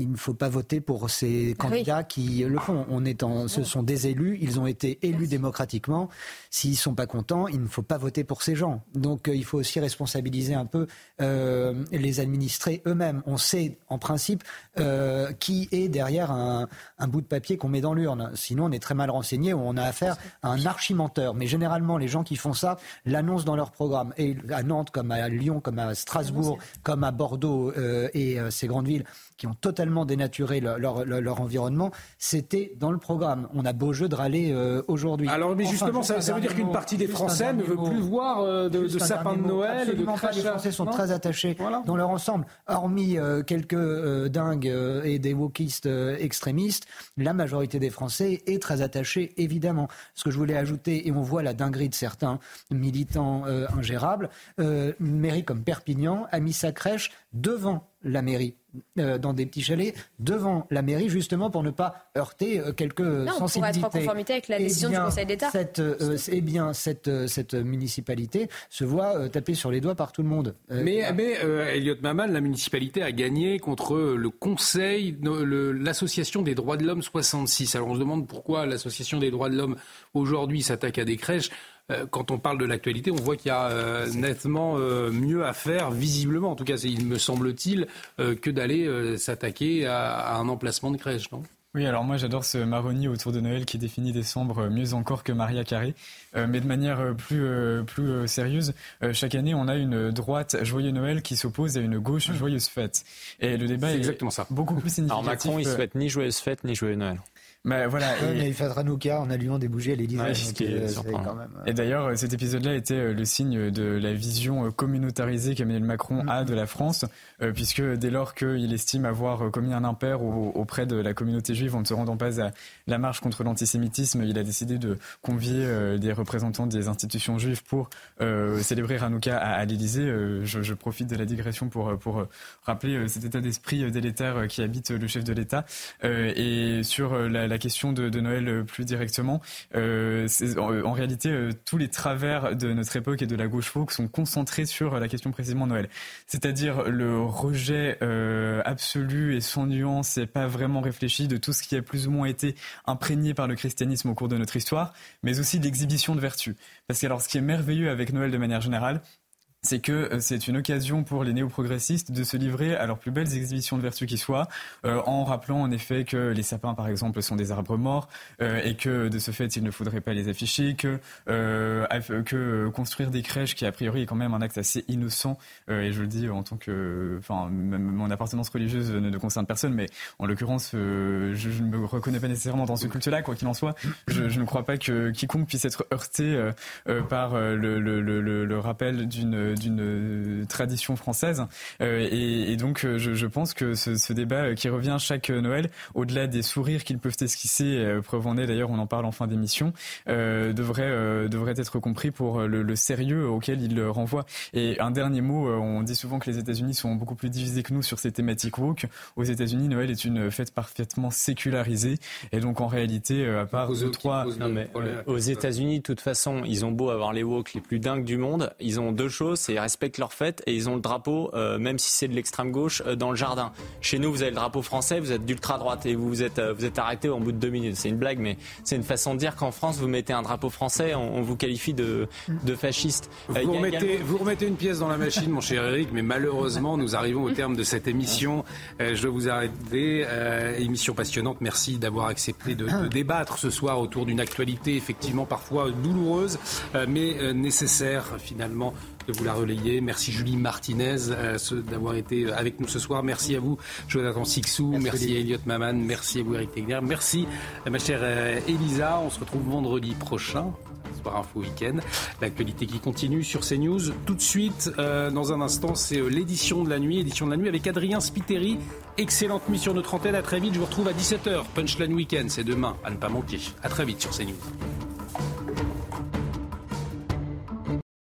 il ne faut pas voter pour ces Ah candidats qui le font. On est en, ce sont des élus, ils ont été élus démocratiquement. S'ils sont pas contents, il ne faut pas voter pour ces gens. Donc euh, il faut aussi responsabiliser un peu euh, les administrés eux-mêmes. On sait en principe euh, qui est derrière un, un bout de papier qu'on met dans l'urne. Sinon, on est très mal renseigné ou on a affaire à un archimenteur. Mais généralement, les gens qui font ça l'annoncent dans leur programme. Et à Nantes, comme à Lyon, comme à Strasbourg, comme à Bordeaux et ces grandes villes qui ont totalement dénaturé leur, leur- leur- leur environnement, c'était dans le programme. On a beau jeu de râler euh, aujourd'hui. Alors, mais Enfin, justement, juste ça, veut dire qu'une partie des Français ne veut mot. plus voir euh, de, de un sapins de. Noël et de. Les. Français sont Non très attachés dans leur ensemble. Hormis euh, quelques dingues et des wokistes extrémistes, la majorité des Français est très attachée, évidemment. Ce que je voulais ajouter, et on voit la dinguerie de certains militants ingérables, mairie comme Perpignan a mis sa crèche devant la mairie, euh, dans des petits chalets, devant la mairie, justement pour ne pas heurter euh, quelques Non, pour sensibilités. être en conformité avec la Eh décision du Conseil d'État. Cette, euh, eh bien, cette, euh, cette municipalité se voit euh, taper sur les doigts par tout le monde. Euh, Mais, mais euh, Elliot Maman, la municipalité a gagné contre le Conseil, l'association des droits de l'homme 66. Alors on se demande pourquoi l'association des droits de l'homme aujourd'hui s'attaque à des crèches. Euh, Quand on parle de l'actualité, on voit qu'il y a euh, nettement euh, mieux à faire, visiblement. En tout cas, il me semble-t-il, euh, que d'aller euh, s'attaquer à, à un emplacement de crèche, non? Oui, alors moi j'adore ce marronnier autour de Noël qui définit décembre mieux encore que Maria Carré. Euh, mais de manière plus, euh, plus euh, sérieuse, euh, chaque année on a une droite Joyeux Noël qui s'oppose à une gauche Joyeuse Fête. Et le débat est exactement ça. beaucoup plus Alors significatif. Macron, il souhaite ni joyeuse fête ni joyeux Noël. Bah, voilà. (laughs) Et- mais Hanouka en allumant des bougies à l'Élysée. Ouais, donc, ce qui est euh, surprenant. même, euh, Et d'ailleurs, euh, cet épisode-là était le signe de la vision communautarisée qu'Emmanuel Macron a de la France, puisque dès lors qu'il estime avoir commis un impair au- auprès de la communauté juive en ne se rendant pas à la marche contre l'antisémitisme, il a décidé de convier des représentants des institutions juives pour célébrer Hanouka à, l'Élysée. Je, profite de la digression pour, pour rappeler cet état d'esprit délétère qui habite le chef de l'État. Et sur la, la question de, de Noël euh, plus directement, euh, en, réalité, euh, tous les travers de notre époque et de la gauche folk sont concentrés sur la question précisément Noël. C'est-à-dire le rejet absolu et sans nuance et pas vraiment réfléchi de tout ce qui a plus ou moins été imprégné par le christianisme au cours de notre histoire, mais aussi l'exhibition de vertu. Parce que alors, ce qui est merveilleux avec Noël de manière générale, c'est que euh, c'est une occasion pour les néo-progressistes de se livrer à leurs plus belles exhibitions de vertu qui soient, euh, en rappelant en effet que les sapins, par exemple, sont des arbres morts euh, et que de ce fait, il ne faudrait pas les afficher, que, construire des crèches, qui a priori est quand même un acte assez innocent, et je le dis en tant que, enfin, mon appartenance religieuse ne, ne concerne personne, mais en l'occurrence, je, ne me reconnais pas nécessairement dans ce culte-là, quoi qu'il en soit. Je, ne crois pas que quiconque puisse être heurté par le rappel d'une d'une euh, tradition française. Euh, et, et donc, euh, je, je pense que ce, ce débat qui revient chaque Noël, au-delà des sourires qu'ils peuvent esquisser, euh, preuve en est d'ailleurs, on en parle en fin d'émission, euh, devrait euh, devrait être compris pour le, le sérieux auquel il renvoie. Et un dernier mot, euh, on dit souvent que les États-Unis sont beaucoup plus divisés que nous sur ces thématiques woke. Aux États-Unis, Noël est une fête parfaitement sécularisée, et donc en réalité, euh, à part deux trois, Non, mais, euh, aux États-Unis, de toute façon, ils ont beau avoir les woke les plus dingues du monde, ils ont deux choses, c'est ils respectent leur fête et ils ont le drapeau, euh, même si c'est de l'extrême gauche, euh, dans le jardin. Chez nous, vous avez le drapeau français, vous êtes d'ultra droite et vous vous êtes, euh, vous êtes arrêté au bout de deux minutes. C'est une blague, mais c'est une façon de dire qu'en France, vous mettez un drapeau français, on, on vous qualifie de, de fasciste. Vous remettez, également- vous remettez une pièce dans la machine, mon cher Eric, mais malheureusement, nous arrivons au terme de cette émission. Je dois vous arrêter. Émission passionnante. Merci d'avoir accepté de, de débattre ce soir autour d'une actualité effectivement parfois douloureuse, mais nécessaire finalement de vous la relayer. Merci Julie Martinez euh, d'avoir été avec nous ce soir. Merci à vous, Jonathan Sixou. Merci, à Elliot Maman. Merci à vous, Eric Tegner. Merci, à ma chère euh, Elisa. On se retrouve vendredi prochain. Soir Info Week-end. L'actualité qui continue sur CNews. Tout de suite, euh, dans un instant, c'est euh, l'édition de la nuit. Édition de la nuit avec Adrien Spiteri. Excellente nuit sur notre antenne. À très vite. Je vous retrouve à 17h. Punchline Week-end, c'est demain. À ne pas manquer. À très vite sur CNews.